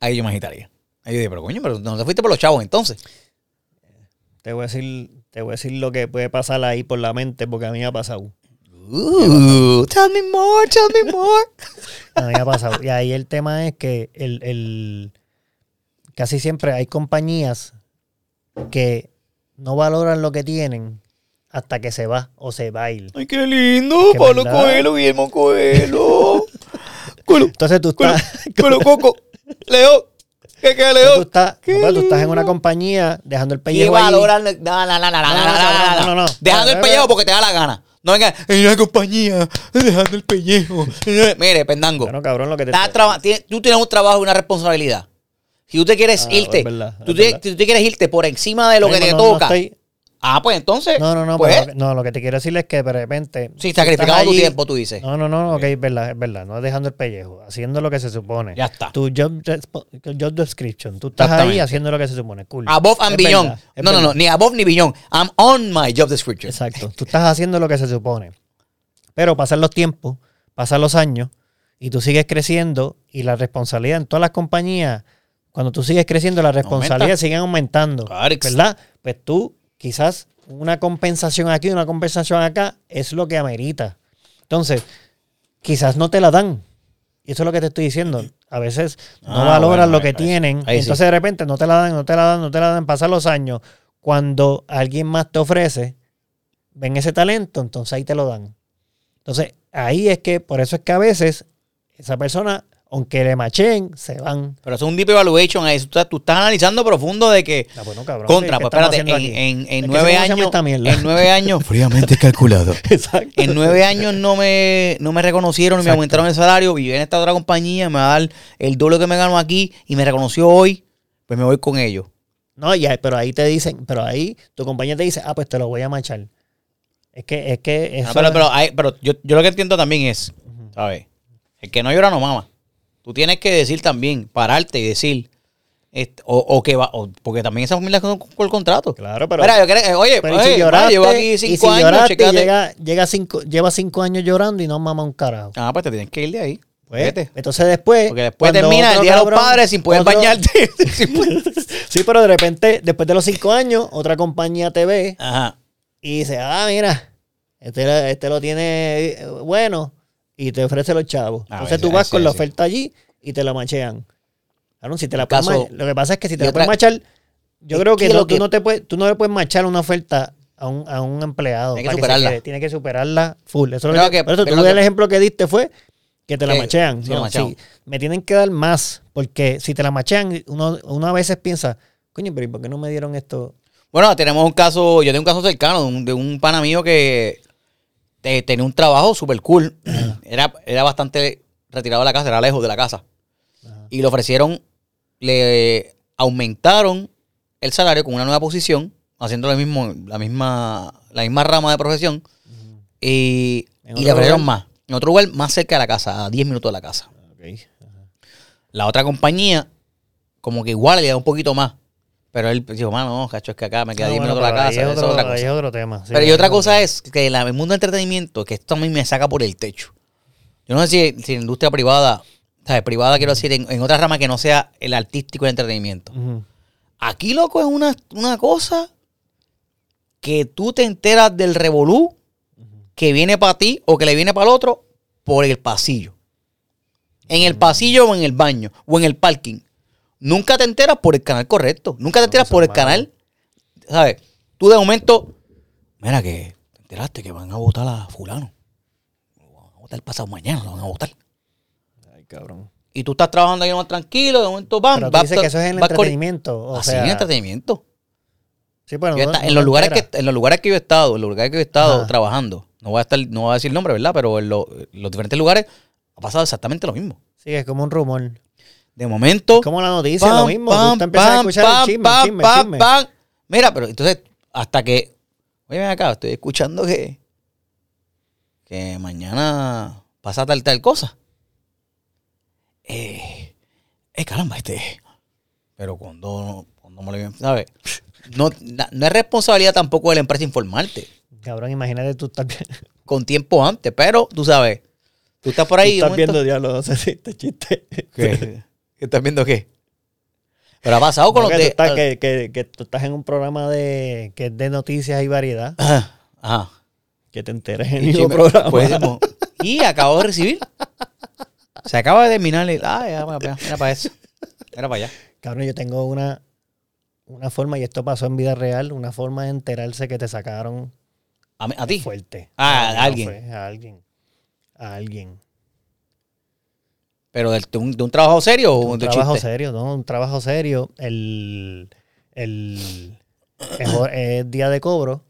Ahí yo me agitaría. Ahí yo dije, pero coño, pero no te fuiste por los chavos entonces. Te voy a decir, te voy a decir lo que puede pasar ahí por la mente, porque a mí me ha pasado. Uh, tell me more, tell me more. A mí me ha pasado. Y ahí el tema es que el, el- casi siempre hay compañías que no valoran lo que tienen hasta que se va o se va a ir. Ay, qué lindo. Pablo verdad. Coelho, Guillermo Coelho. Coelho, Entonces tú Coelho, estás, Coelho, Coco. Leo. ¿Qué, qué, tú Leo? estás, Qué no, pero tú estás en una compañía dejando el ¿Qué pellejo allí. valoran? No, no, no, no, no, no, no, no, no, no, no. Dejando el No, no, pellejo no. porque te da la gana. No venga, en una compañía, dejando el pellejo. Mire, pendango. Bueno, cabrón, lo que te estás traba- tienes- tú tienes un trabajo y una responsabilidad. Si tú te quieres Ah, irte, es verdad, tú te, verdad. si tú te quieres irte por encima de lo que te no, no toca. estoy- Ah, pues entonces. No, no, no, pues, pero lo que- no, lo que te quiero decir es que de repente. Sí, estás tu tiempo, tú dices. No, no, no, ok, es verdad, es verdad. No dejando el pellejo, haciendo lo que se supone. Ya está. Tu job, description. Tú estás ahí haciendo lo que se supone. Cool. Above and Es beyond. verdad, no, no, no, ni above ni beyond. I'm on my job description. Exacto. Tú estás haciendo lo que se supone. Pero pasan los tiempos, pasan los años y tú sigues creciendo y la responsabilidad en todas las compañías, cuando tú sigues creciendo, las responsabilidades siguen aumentando. ¿Verdad? Pues tú quizás una compensación aquí, una compensación acá, es lo que amerita. Entonces, quizás no te la dan. Y eso es lo que te estoy diciendo. A veces no Ah, valoran bueno, lo que tienen. ahí sí. entonces de repente no te la dan, no te la dan, no te la dan. Pasan los años. Cuando alguien más te ofrece, ven ese talento, entonces ahí te lo dan. Entonces, ahí es que, por eso es que a veces esa persona, aunque le macheen, se van. Pero eso es un deep evaluation. ahí. Tú, estás, tú estás analizando profundo de que. Ah, bueno, cabrón, contra, ¿qué pues espérate, en, nueve años. En nueve años. Fríamente calculado. [LAUGHS] Exacto. En nueve años no me, no me reconocieron y me Exacto. aumentaron el salario. Y en esta otra compañía me va a dar el doble que me gano aquí y me reconoció hoy. Pues me voy con ellos. No, ya, pero ahí te dicen, pero ahí tu compañía te dice, ah, pues te lo voy a machar. Es que, es que eso No, pero pero, hay- pero yo, yo lo que entiendo también es, ¿sabes? El que no llora no mama. Tú tienes que decir también, pararte y decir, este, o, o que va, o- porque también esa familia con, con el contrato. Claro, pero. Mira, yo quiero- eh, oye, pero oye, si lloraste, llevo aquí y cinco si años, lloraste llega, llega cinco, lleva cinco años llorando y no mama un carajo. Ah, pues te tienes que ir de ahí. Pues, Vete. entonces después. Porque después termina el día de los padres sin poder otro- bañarte. [LAUGHS] [LAUGHS] Sí, pero de repente, después de los cinco años, otra compañía te ve Ajá. y dice, ah, mira, este, este lo tiene eh, bueno y te ofrece los chavos. Ah, Entonces tú vas sí, con la sí. oferta allí y te la machean. Claro, si te la caso- Lo que pasa es que si te la otra- pueden machar, yo creo que, no- tú, no te puedes, tú no le puedes machar una oferta a un, a un empleado. Tiene que superarla. quede. Tiene que superarla full. Eso es lo que, que- por eso tú que- el ejemplo que diste fue que te la machean. sí, No, la machean. sí, me tienen que dar más, porque si te la machean, uno, uno a veces piensa, coño, pero ¿y por qué no me dieron esto? Bueno, tenemos un caso, yo tengo un caso cercano de un, de un pana mío que te- tenía un trabajo súper cool. [CLEARS THROAT] Era, era bastante retirado de la casa, era lejos de la casa. Y le ofrecieron, le aumentaron el salario con una nueva posición, haciendo lo mismo, la misma, la misma rama de profesión. Y, ¿En y le ofrecieron lugar? más. En otro lugar más cerca de la casa, a 10 minutos de la casa. La otra compañía, como que igual le da un poquito más. Pero él dijo, mano, no, cacho, es que acá me queda Ah, 10 bueno, minutos la casa. es otro- otra ahí cosa. es otro tema. sí, Pero y otra cosa es que la- el mundo del entretenimiento, que esto a mí me saca por el techo. Yo no sé si, si en la industria privada, ¿sabes? Privada quiero decir, en, en otra rama que no sea el artístico y el entretenimiento. Aquí, loco, es una, una cosa que tú te enteras del revolú que viene para ti o que le viene para el otro por el pasillo. En el pasillo o en el baño o en el parking. Nunca te enteras por el canal correcto. Nunca te enteras por el canal. ¿Sabes? Tú de momento, mira que te enteraste que van a votar a fulano. Lo van a votar pasado mañana, lo van a votar. Ay, cabrón. Y tú estás trabajando ahí más tranquilo, de momento, pam, Pero tú dices que eso es en el entretenimiento. O Así sea, en el entretenimiento. Sí, bueno, Yo no- está- no en, los lugares que, en los lugares que yo he estado, en los lugares que yo he estado Ajá. trabajando, no voy a estar, no voy a decir nombre, ¿verdad? Pero en, lo- en los diferentes lugares ha pasado exactamente lo mismo. Sí, es como un rumor. De momento. Como la noticia, pam, lo mismo. pam, tú empiezas a pam, escuchar pam, el chisme, pam, el chisme, pam, chisme. pam. Mira, pero entonces, hasta que. Oye, ven acá, estoy escuchando que. Que mañana pasa tal tal cosa. Eh. Eh, caramba, este. Pero cuando, cuando me lo ¿sabes? No, no es responsabilidad tampoco de la empresa informarte Cabrón, imagínate tú vi- con tiempo antes, pero tú sabes, tú estás por tú ahí. estás viendo diablo, no sé si este chiste. ¿Qué? [LAUGHS] ¿Qué estás viendo qué? Pero ha pasado con No, los que, de. tú estás, que, que- que tú estás en un programa de que es de noticias y variedad, Ajá. Ajá. que te enteres en el programa. pues, y acabo de recibir. Se acaba de terminar. el- Ah, ya, mira, mira, para eso. Mira para allá. Cabrón, yo tengo una, una forma, y esto pasó en vida real, una forma de enterarse que te sacaron A, ti. fuerte. Ah, a alguien. fue a alguien. A alguien. Pero de un, de un trabajo serio o Un de trabajo chiste. serio, ¿no? Un trabajo serio. El, el, es [COUGHS] día de cobro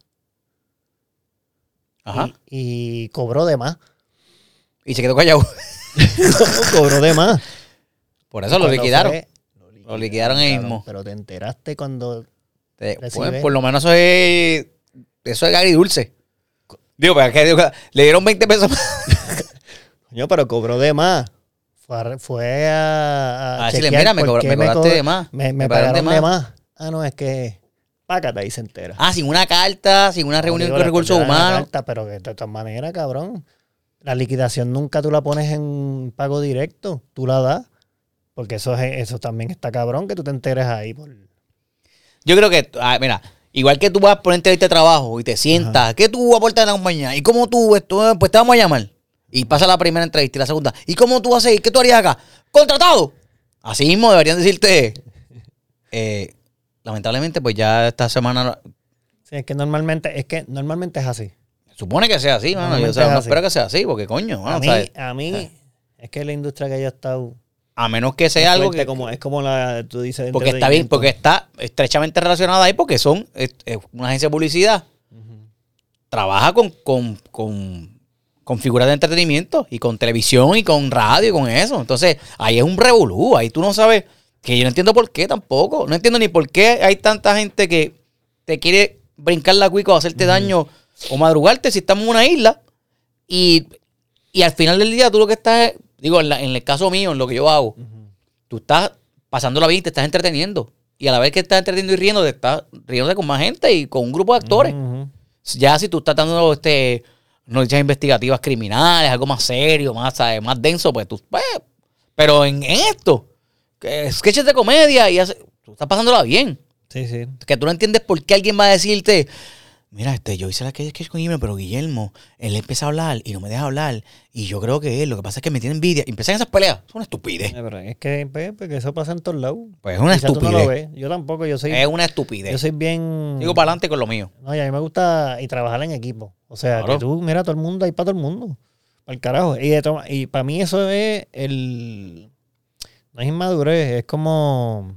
Ajá. y, y cobró de más. Y se quedó callado. [LAUGHS] cobró de más. Por eso lo liquidaron. fue- Lo liquidaron ahí mismo. Pero te enteraste cuando... Te- pues, por lo menos eso es. Eso es agridulce. Digo, pero que digo, le dieron 20 pesos más. [LAUGHS] Coño, pero cobró de más. Fue a, fue a, a A decirle, mira, me, cobra- me cobraste cobra- de más. Me, me pagaron pagaron de más. Ah, no, es que... Págate ahí se entera. Ah, sin una carta, sin una reunión Digo, con recursos humanos. carta, pero que de todas maneras, cabrón. La liquidación nunca tú la pones en pago directo. Tú la das. Porque eso, es, eso también está cabrón que tú te enteres ahí. Por... Yo creo que, ah, mira, igual que tú vas por entrevista de trabajo y te sientas, ¿qué tú aportas a la compañía? ¿Y cómo tú, esto, pues te vamos a llamar? Y pasa la primera entrevista y la segunda. ¿Y cómo tú vas a ir? ¿Qué tú harías acá? ¡Contratado! Así mismo deberían decirte. [LAUGHS] eh, lamentablemente, pues ya esta semana Sí, es que normalmente, es que normalmente es así. supone que sea así, mano. Yo o sea, es no así. espero que sea así, porque coño, mano, a mí, a mí es que la industria que yo he estado... a menos que sea algo que. como, es como la, tú dices, Porque está bien, porque está estrechamente relacionada ahí, porque son es- es una agencia de publicidad. Trabaja con, con, con, con figuras de entretenimiento y con televisión y con radio y con eso. Entonces, ahí es un revolú. Ahí tú no sabes, que yo no entiendo por qué tampoco. No entiendo ni por qué hay tanta gente que te quiere brincar la cuica o hacerte daño o madrugarte si estamos en una isla. Y, y al final del día tú lo que estás, digo, en, la- en el caso mío, en lo que yo hago, tú estás pasándola bien, te estás entreteniendo. Y a la vez que estás entreteniendo y riendo, te estás riéndote con más gente y con un grupo de actores. Ya si tú estás dando este, noticias investigativas criminales, algo más serio, más, ¿sabes? más denso, pues tú. pues, pero en, en esto, que sketches de comedia y hace- tú estás pasándola bien. Sí, sí. Que tú no entiendes por qué alguien va a decirte, mira, este, yo hice la que sketch con Guillermo, pero Guillermo, él empieza a hablar y no me deja hablar. Y yo creo que él, lo que pasa es que me tiene envidia. Y empiezan esas peleas. Es una estupidez. Eh, pero es que, pues, porque eso pasa en todos lados. Pues es una Quizás tú no lo estupidez. ves. Yo tampoco, yo soy, Es una yo estupidez. soy bien... Digo para adelante con lo mío. No, y a mí me gusta y trabajar en equipo. O sea, Claro. que tú, mira, todo el mundo hay para todo el mundo. Para el carajo. Y, y para mí eso es el... No es inmadurez, es como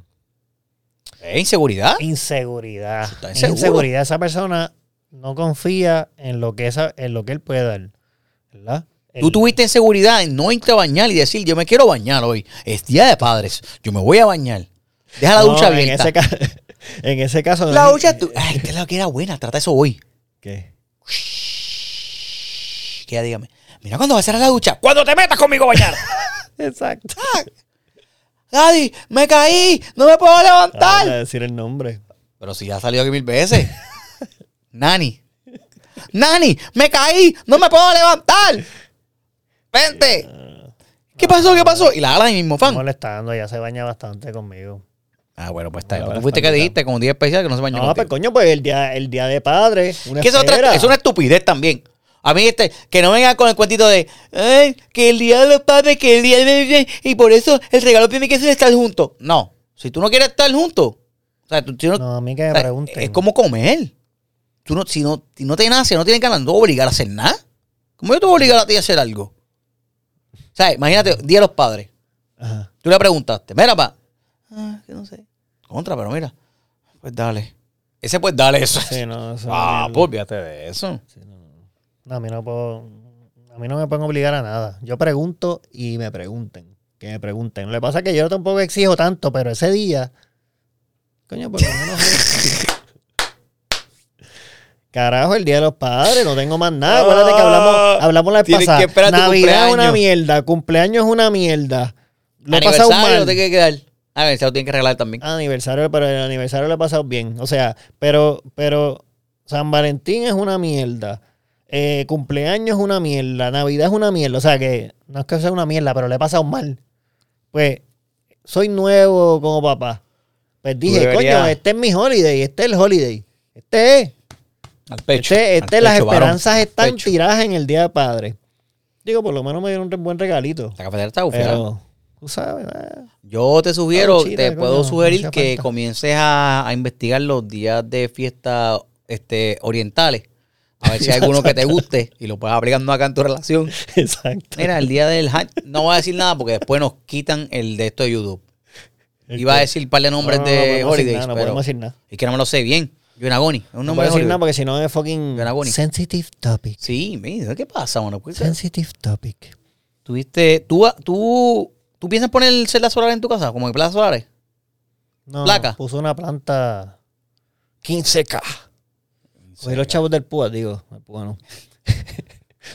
Es inseguridad. inseguridad. Es inseguridad. Esa persona no confía en lo que, esa, en lo que él puede dar. ¿Verdad? Tú tuviste inseguridad en no irte a bañar y decir, yo me quiero bañar hoy. Es día de padres. Yo me voy a bañar. Deja la No, ducha en abierta. ese, ca- [LAUGHS] en ese caso... La no- ducha, tú. Ay, es la que era buena. Trata eso hoy. ¿Qué? Que ella dígame. Mira cuando vas a cerrar la ducha. Cuando te metas conmigo a bañar. [LAUGHS] Exacto. Daddy, me caí. No me puedo Voy a levantar. decir el nombre. Pero si ya ha salido aquí mil veces. [LAUGHS] Nani. Nani, me caí. No me puedo levantar. Vente. ¿Qué pasó? ¿Qué pasó? Y la ala ahí mismo, fan. molestando, ella se baña bastante conmigo. Ah, bueno, pues está Bueno, fuiste que dijiste con un día especial que no se bañó No, contigo. pues coño, pues el día, el día de padre. Una Que es, otra, es una estupidez también. A mí, este, que no vengan con el cuentito de "Ay, que el día de los padres, que el día de. Y por eso el regalo tiene que ser estar juntos. No. Si tú no quieres estar juntos, o sea, tú, si no- No, a mí que me o sea, pregunten. es como comer. Tú no, si, no, si no te nace, no tienes ganas, no te voy a obligar a hacer nada. ¿Cómo yo te voy a obligar a ti a hacer algo? O sea, imagínate, día de los padres. Ajá. Tú le preguntaste, mira, pa. Ah, que no sé. Contra, pero mira. Pues dale. Ese pues dale eso. Sí, no, eso Ah, no, pues olvídate de eso. no, a mí no puedo. A mí no me pueden obligar a nada. Yo pregunto y me pregunten. Que me pregunten. Lo que pasa es que yo tampoco exijo tanto, pero ese día. Coño, por lo menos. [LAUGHS] Carajo, el día de los padres, no tengo más nada. Acuérdate que hablamos, hablamos la vez Tienes pasada. que esperar tu Navidad es una cumpleaños. mierda, cumpleaños es una mierda. Lo he pasado Aniversario mal. te quiere quedar. A ver, se lo tienen que regalar también. Aniversario, pero el aniversario lo he pasado bien. O sea, pero, pero San Valentín es una mierda. Eh, cumpleaños es una mierda. Navidad es una mierda. O sea que no es que sea una mierda, pero le he pasado mal. Pues soy nuevo como papá. Pues dije, coño, este es mi holiday, este es el holiday. Este es. Al pecho. Este, este al las pecho, varón. esperanzas están Pecho. tiradas en el Día de Padre. Digo, por lo menos me dieron un buen regalito. La cafetera está bufera. Pero, tú sabes, eh, Yo te sugiero, chile, te puedo no sugerir que falta. comiences a, a investigar los días de fiesta este, orientales. A ver si hay alguno que te guste y lo puedas aplicando acá en tu relación. [LAUGHS] exacto. Mira, el día del no voy a decir nada porque después nos quitan el de esto de YouTube. Iba a decir un par de nombres No, no, no de holidays, nada, no pero podemos decir nada. es que no me lo sé bien. Yonagoni, es un No nombre puedo de decir nada porque si no es fucking Yonaguni. sensitive topic. Sí, mira, ¿qué pasa, mano? ¿Por qué- Sensitive topic. ¿Tuviste, tú, tú, tú piensas poner celdas solares en tu casa? Como en placas solares. No, Placa. puso una planta 15K. Cogí los chavos del PUA, digo. El PUA no. [LAUGHS]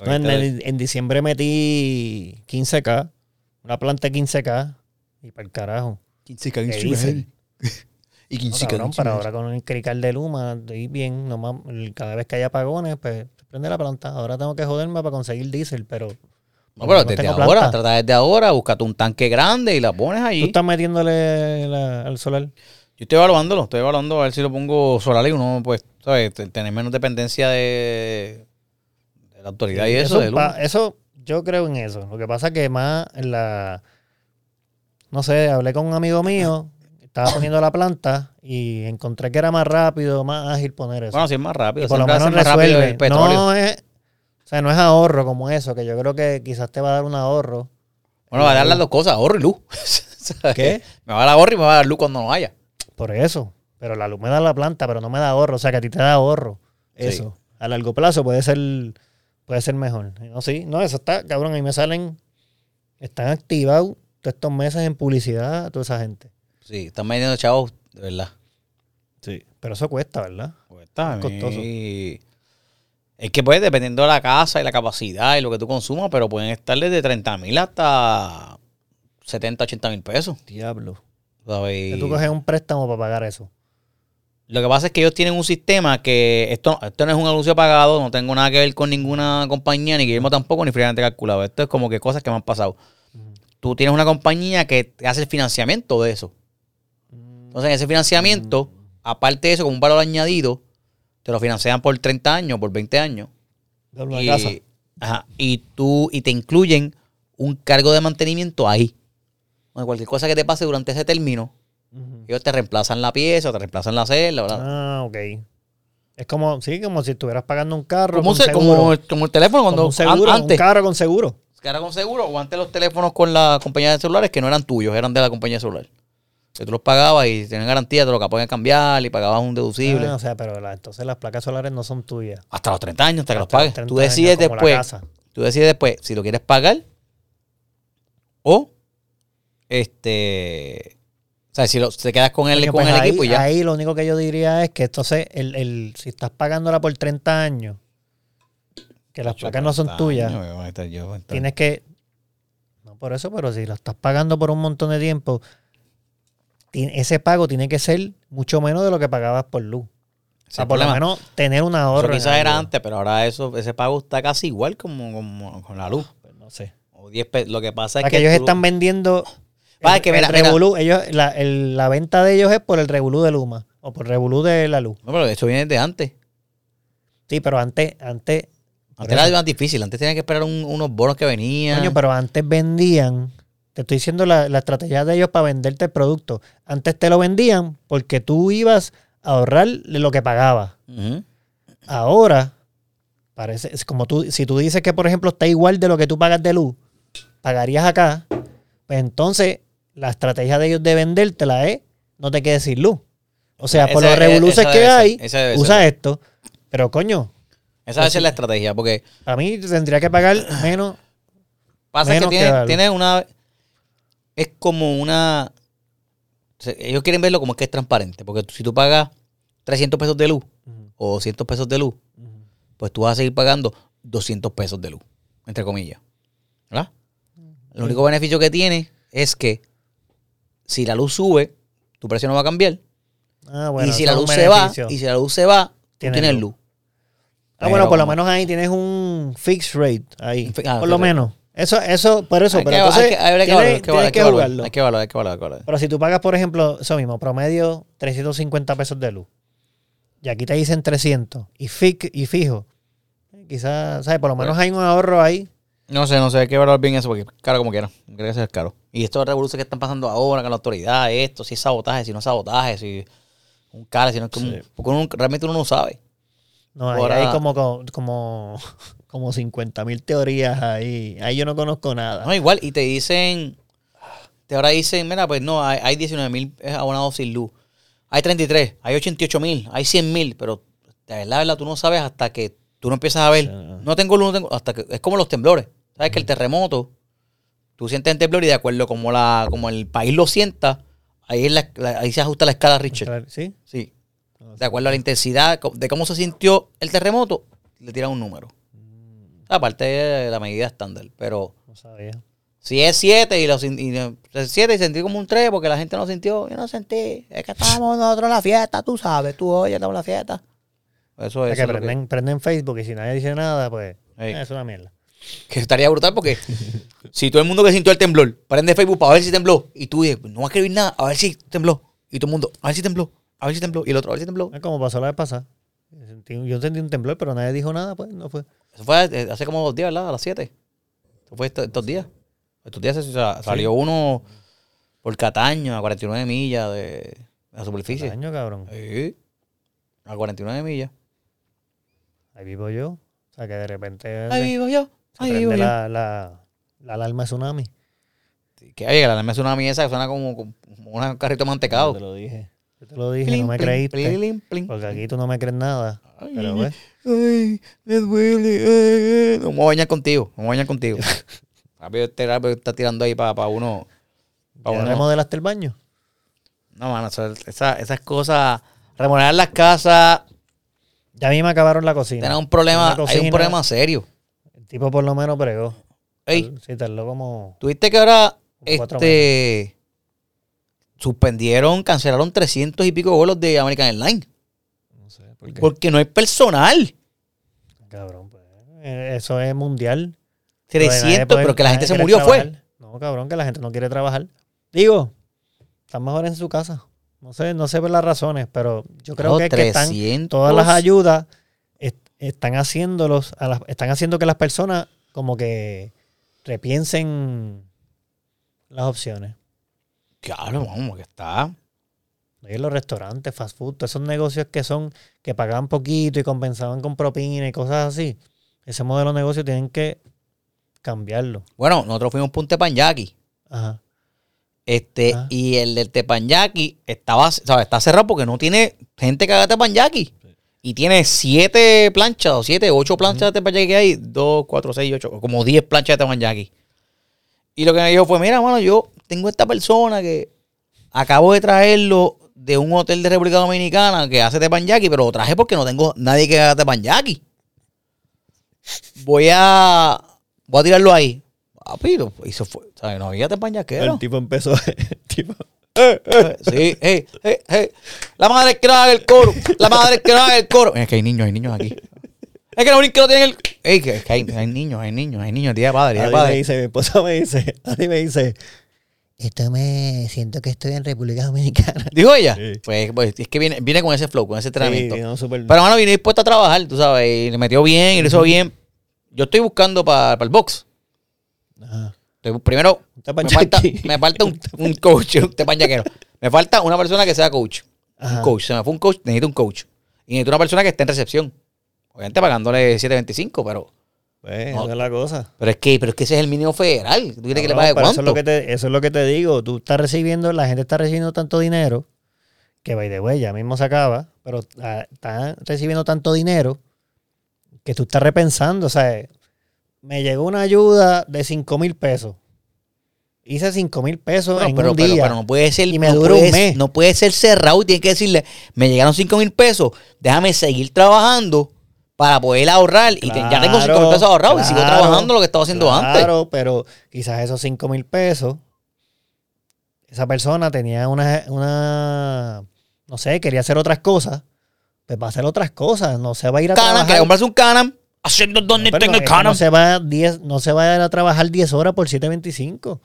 No, en, en- en diciembre metí 15K. Una planta 15K. Y para el carajo. 15 ¿Qué? Y No, 15 cabrón, pero ahora con el crical de Luma, estoy bien. nomás, cada vez que hay apagones, pues se prende la planta. Ahora tengo que joderme para conseguir diésel, pero. No, pero no desde tengo ahora, trata desde ahora, búscate un tanque grande y la pones Tú allí. estás metiéndole la- al solar. Yo estoy evaluándolo, estoy evaluando a ver si lo pongo solar y uno, pues, ¿sabes? Te- Tener menos dependencia de, de la autoridad y eso. de pa- luz. eso, yo creo en eso. Lo que pasa que más en la. No sé, hablé con un amigo mío, estaba poniendo la planta y encontré que era más rápido, más ágil poner eso. Bueno, si es más rápido, y por lo menos resuelve. el. No es, o sea, no es ahorro como eso, que yo creo que quizás te va a dar un ahorro. bueno, va a dar las dos cosas, ahorro y luz. [LAUGHS] ¿Qué? Me va a dar ahorro y me va a dar luz cuando no haya. Por eso. Pero la luz me da la planta, pero no me da ahorro. O sea, que a ti te da ahorro. Sí. Eso. A largo plazo puede ser, puede ser mejor. No, sí. No, eso está, cabrón. Ahí me salen. Están activados todos estos meses en publicidad toda esa gente. Sí, están vendiendo chavos, de verdad. Sí. Pero eso cuesta, ¿verdad? Está Es costoso. Es que pues dependiendo de la casa y la capacidad y lo que tú consumas, pero pueden estar desde 30 mil hasta 70, 80 mil pesos. Diablo. ¿sabes? Que tú coges un préstamo para pagar eso. Lo que pasa es que ellos tienen un sistema que esto, esto no es un anuncio pagado, no tengo nada que ver con ninguna compañía, ni Guillermo tampoco, ni fríamente calculado. Esto es como que cosas que me han pasado. Tú tienes una compañía que hace el financiamiento de eso. Entonces, en ese financiamiento, aparte de eso, con un valor añadido, te lo financian por 30 años, por 20 años. De una y, casa. ajá, y tú, y te incluyen un cargo de mantenimiento ahí. Cualquier cosa que te pase durante ese término, ellos te reemplazan la pieza, te reemplazan la celda, ¿verdad? Ah, ok. Es como, sí, como si estuvieras pagando un carro como, con un se- seguro. como, como el teléfono cuando un seguro, an- un antes carro con seguro. era con seguro o antes los teléfonos con la compañía de celulares que no eran tuyos, eran de la compañía de celular. Que tú los pagabas y tenían garantía, te lo que podían cambiar y pagabas un deducible. Ah, o sea, pero la- entonces las placas solares no son tuyas. hasta los 30 años, hasta que los pagues. 30 Tú decides años, después, tú decides después si lo quieres pagar o este o sea, si lo, te quedas con el, con pues el ahí, equipo y ya. ahí lo único que yo diría es que entonces, el, el, si estás pagándola por 30 años, que las placas no son tuyas, Tienes tienes que... No por eso, pero si la estás pagando por un montón de tiempo, ti- ese pago tiene que ser mucho menos de lo que pagabas por luz. O sea, por lo menos tener un Eso ahorro. quizás era algo. antes, pero ahora eso, ese pago está casi igual como, como con la luz. Pues no sé. O 10 pe- Lo que pasa es que, que ellos tú- están vendiendo... Ah, el- es que mira, el mira. revolú, ellos, la, el- la venta de ellos es por el revolú de Luma o por el revolú de la luz. No, pero eso viene de antes. Sí, pero antes, antes, Antes era más difícil. Antes tenías que esperar un- unos bonos que venían. Coño, pero antes vendían, te estoy diciendo la, la estrategia de ellos para venderte el producto. Antes te lo vendían porque tú ibas a ahorrar lo que pagabas. Ahora, parece, es como tú, si tú dices que, por ejemplo, está igual de lo que tú pagas de luz, pagarías acá, pues entonces la estrategia de ellos de vendértela es no te quedes sin luz. O sea, por los revoluces que ser, hay, usa ser. esto. Pero coño, Esa debe ser la estrategia. Porque a mí tendría que pagar menos. pasa Menos que tiene, tiene una. Es como una. ellos quieren verlo como que es transparente. Porque si tú pagas 300 pesos de luz o 200 pesos de luz, pues tú vas a seguir pagando 200 pesos de luz, entre comillas. ¿Verdad? El único beneficio que tiene es que si la luz sube, tu precio no va a cambiar. Ah, bueno, y si la luz se va, y si la luz se va, tú Tienes tienes luz. luz. Ah, bueno, por lo menos ahí tienes un fixed rate ahí. Ah, por lo menos. Eso, eso, por eso, Hay pero que- entonces hay que- hay que tienes hay que evaluar, jugarlo. Hay que evaluar, hay que evaluar, hay que evaluar. Pero si tú pagas, por ejemplo, eso mismo, promedio 350 pesos de luz, y aquí te dicen 300, y, fi- y fijo, quizás, ¿sabes? Por lo menos hay un ahorro ahí. No sé, no sé, hay que evaluar bien eso porque caro como quiera. Creo que eso es caro. Y estos revoluciones que están pasando ahora con la autoridad, esto, si es sabotaje, si no es sabotaje, si un cara, si no es como. Sí. Porque uno, realmente uno no sabe. No, ahí Ahora- hay como, como, como, como 50 mil teorías ahí. Ahí yo no conozco nada. No, igual, y te dicen. Te ahora dicen, mira, pues no, hay, hay 19 mil abonados sin luz. Hay 33, hay 88 mil, hay 100 mil, pero de verdad, tú no sabes hasta que tú no empiezas a ver. Sí, no. Tengo luz, no tengo. Hasta que, es como los temblores. ¿Sabes? Que el terremoto, tú sientes el temblor y de acuerdo como, la, como el país lo sienta, ahí, es la- la- ahí se ajusta la escala Richter. ¿Sí? Sí. De acuerdo a la intensidad de cómo se sintió el terremoto, le tiran un número. Aparte de la medida estándar. Pero No sabía. si es 7 y, lo, sin- y no- es 7 y sentí como un 3 porque la gente no sintió, yo no sentí. Es que estábamos nosotros en la fiesta, tú sabes, tú oye, estamos en la fiesta. Eso O es. sea, que prenden, Facebook y si nadie dice nada, pues Ey. eh, es una mierda. [LAUGHS] Que estaría brutal porque si todo el mundo que sintió el temblor prende Facebook para ver si tembló y tú dices, no va a escribir nada, a ver si tembló. Y todo el mundo, a ver si tembló, a ver si tembló. Y el otro, a ver si tembló. Es como pasó la vez pasada. Yo sentí un temblor, pero nadie dijo nada, pues no fue. Eso fue hace como dos días, ¿verdad? A las 7. Eso fue esto- estos días. Estos días se- salió uno por Cataño a 49 millas de la superficie. Año, cabrón. Sí. A 49 millas. Ahí vivo yo. O sea, que de repente Ahí vivo yo. Ahí vivo yo. la, la, la alarma de tsunami. Que oye, que la alarma es una esa que suena como, como un carrito mantecado. te lo dije. Yo te lo dije, Plin, no me plin, creíste. plin. Porque aquí tú no me crees nada. Pero Ay, me duele. eh, eh. No me voy a bañar contigo. No me voy a bañar contigo. [LAUGHS] Rápido este rápido está tirando ahí para uno. Pa ¿ya uno. remodelaste el baño? No, mano, eso- esa- esas cosas. Remodelar las casas. Ya a mí me acabaron la cocina. Tener un problema. Hay un problema serio. El tipo por lo menos pregó. Ey, Sí, tardó como... tuviste que ahora. Este. Suspendieron, cancelaron 300 y pico vuelos de American Airlines. No sé, ¿por qué? Porque no hay personal. Cabrón, pues. eh, Eso es mundial. Lo de nadie 300, poder- pero que la gente se murió fue. No, cabrón, que la gente no quiere trabajar. Digo, están mejor en su casa. No sé, no sé por las razones, pero yo creo No, que, es que están 300. todas las ayudas est- están haciéndolos, a las- están haciendo que las personas como que repiensen las opciones. Claro, vamos, que está. Oye, los restaurantes, fast food, todos esos negocios que son, que pagaban poquito y compensaban con propina y cosas así. Ese modelo de negocio tienen que cambiarlo. Bueno, nosotros fuimos a un Tepanyaki. Ajá. Este, y el del Tepanyaki estaba, ¿sabes? está cerrado porque no tiene gente que haga Tepanyaki. Y tiene siete planchas, o siete, ocho planchas de Tepanyaki que hay, dos, cuatro, seis, ocho, como diez planchas de Tepanyaki. Y lo que me dijo fue, mira, mano, yo tengo esta persona que acabo de traerlo de un hotel de República Dominicana que hace Tepanyaki, pero lo traje porque no tengo nadie que haga Tepanyaki. Voy a, voy a tirarlo ahí. Lo- y se fue. ¿sabes? No había Tepanyaquero. El tipo empezó, [LAUGHS] el tipo, Sí, hey, hey, hey. La madre que no haga el coro. La madre que no haga el coro. Es que hay niños, hay niños aquí. Es que niños que no tienen el. Ey, que, que hay, hay niños, hay niños, hay niños. Día de padre, día de Adi me padre. dice, mi esposa me dice, Adi me dice, esto me siento que estoy en República [LAUGHS] Dominicana. ¿Dijo ella? Sí. Pues, pues, es que viene, viene con ese flow, con ese entrenamiento. Sí, no, súper- Pero mano, viene dispuesto a trabajar, tú sabes. Y le metió bien, y lo hizo bien. Yo estoy buscando para el box. Ajá. Estoy- primero, me falta, me falta un, un coach, un tepañaquero. Me falta una persona que sea coach. Ajá. Un coach. Se me fue un coach, necesito un coach. Y necesito una persona que esté en recepción. Obviamente pagándole 7.25, pero, Pues, No. esa es la cosa. pero es que, pero es que ese es el mínimo federal. ¿Tú quieres que le pague pero Eso cuánto? es, lo que te, eso es lo que te digo. Tú estás recibiendo, la gente está recibiendo tanto dinero, que by the way, ya mismo se acaba, pero ah, está recibiendo tanto dinero que tú estás repensando. O sea, me llegó una ayuda de 5 mil pesos. Hice 5 mil pesos en pero, un pero- día. pero no puede ser, y me no duró un mes. No puede ser cerrado y tiene que decirle, me llegaron 5 mil pesos, déjame seguir trabajando para poder ahorrar. y te- ya tengo 5 mil pesos ahorrados y sigo trabajando lo que estaba haciendo antes. Claro, pero quizás esos 5 mil pesos esa persona tenía una, una, no sé, quería hacer otras cosas, pues va a hacer otras cosas, no se va a ir a Canam, trabajar. comprarse un Canam. Haciendo donde Pero tengo el Canam. no se va a 10, no se va a ir a trabajar 10 horas por 7.25.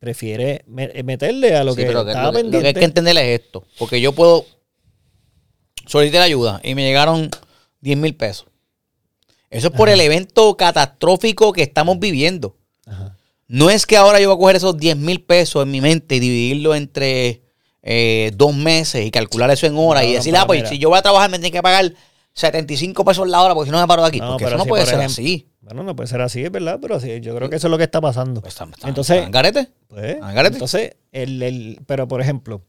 Prefiere me- meterle a lo Sí, que pero estaba lo, que, lo que hay que entender es esto. Porque yo puedo solicitar ayuda y me llegaron 10 mil pesos. Eso es por el evento catastrófico que estamos viviendo. Ajá. No es que ahora yo voy a coger esos 10 mil pesos en mi mente y dividirlo entre eh, dos meses y calcular eso en horas No, y decir, ah, pues mira. si yo voy a trabajar me tienen que pagar 75 pesos la hora porque si no me paro de aquí. No, porque eso no puede ser ejemplo- así. Bueno, no puede ser así, es verdad, pero sí, yo creo que eso es lo que está pasando. Pues, está- está- Entonces- está garete. Pues, Agárrate. entonces, el, el- pero por ejemplo,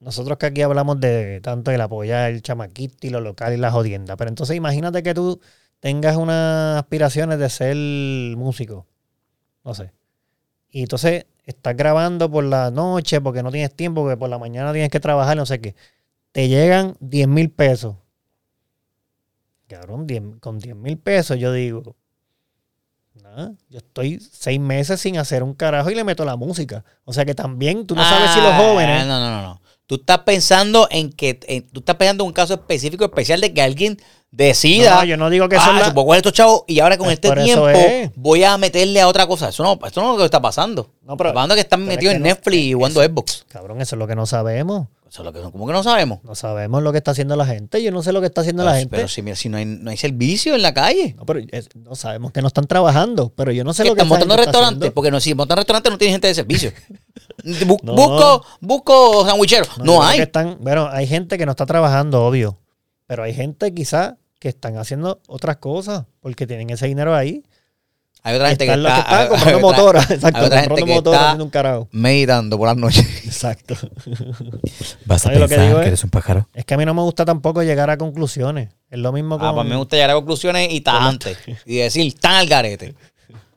nosotros que aquí hablamos de tanto el apoyar el chamaquito y lo local y la jodienda, pero entonces imagínate que tú tengas unas aspiraciones de ser músico, no sé, y entonces estás grabando por la noche porque no tienes tiempo, porque por la mañana tienes que trabajar, no sé qué, te llegan 10 mil pesos. Cabrón, 10 con 10 mil pesos yo digo, yo estoy seis meses sin hacer un carajo y le meto la música. O sea que también tú no sabes si los Ah, jóvenes. No, no, no, no. Tú estás pensando en que. en- tú estás pensando en un caso específico, especial de que alguien decida. No, yo no digo que ah, son las- se puedo coger estos chavos y ahora con Pues este eso tiempo es. voy a meterle a otra cosa. Eso no, eso no es lo que está pasando. No, pero- está pasando que están pero es metidos que en no- Netflix y jugando Xbox. Cabrón, eso es lo que no sabemos. Eso es lo que, ¿Cómo que no sabemos? No sabemos lo que está haciendo la gente. Yo no sé lo que está haciendo Pero, la gente. pero si, mira, si no hay, no hay servicio en la calle. no, pero es- no sabemos que no están trabajando. Pero yo no sé Que lo que están montando está restaurantes. Porque no, si montan restaurantes no tienen gente de servicio. [LAUGHS] Bu- No. Busco, busco sandwichero. No, hay. están- bueno, hay gente que no está trabajando, obvio. Pero hay gente quizás que están haciendo otras cosas porque tienen ese dinero ahí. Hay otra gente que está, que comprando motoras. Exacto, hay otra gente comprando motoras haciendo un carajo. meditando por las noches. [LAUGHS] Exacto. Vas a Oye, lo que pensar digo que es- eres un pájaro. Es que a mí no me gusta tampoco llegar a conclusiones. Es lo mismo con... Ah, pues me gusta llegar a conclusiones y tajantes. y decir, tan al garete. [LAUGHS]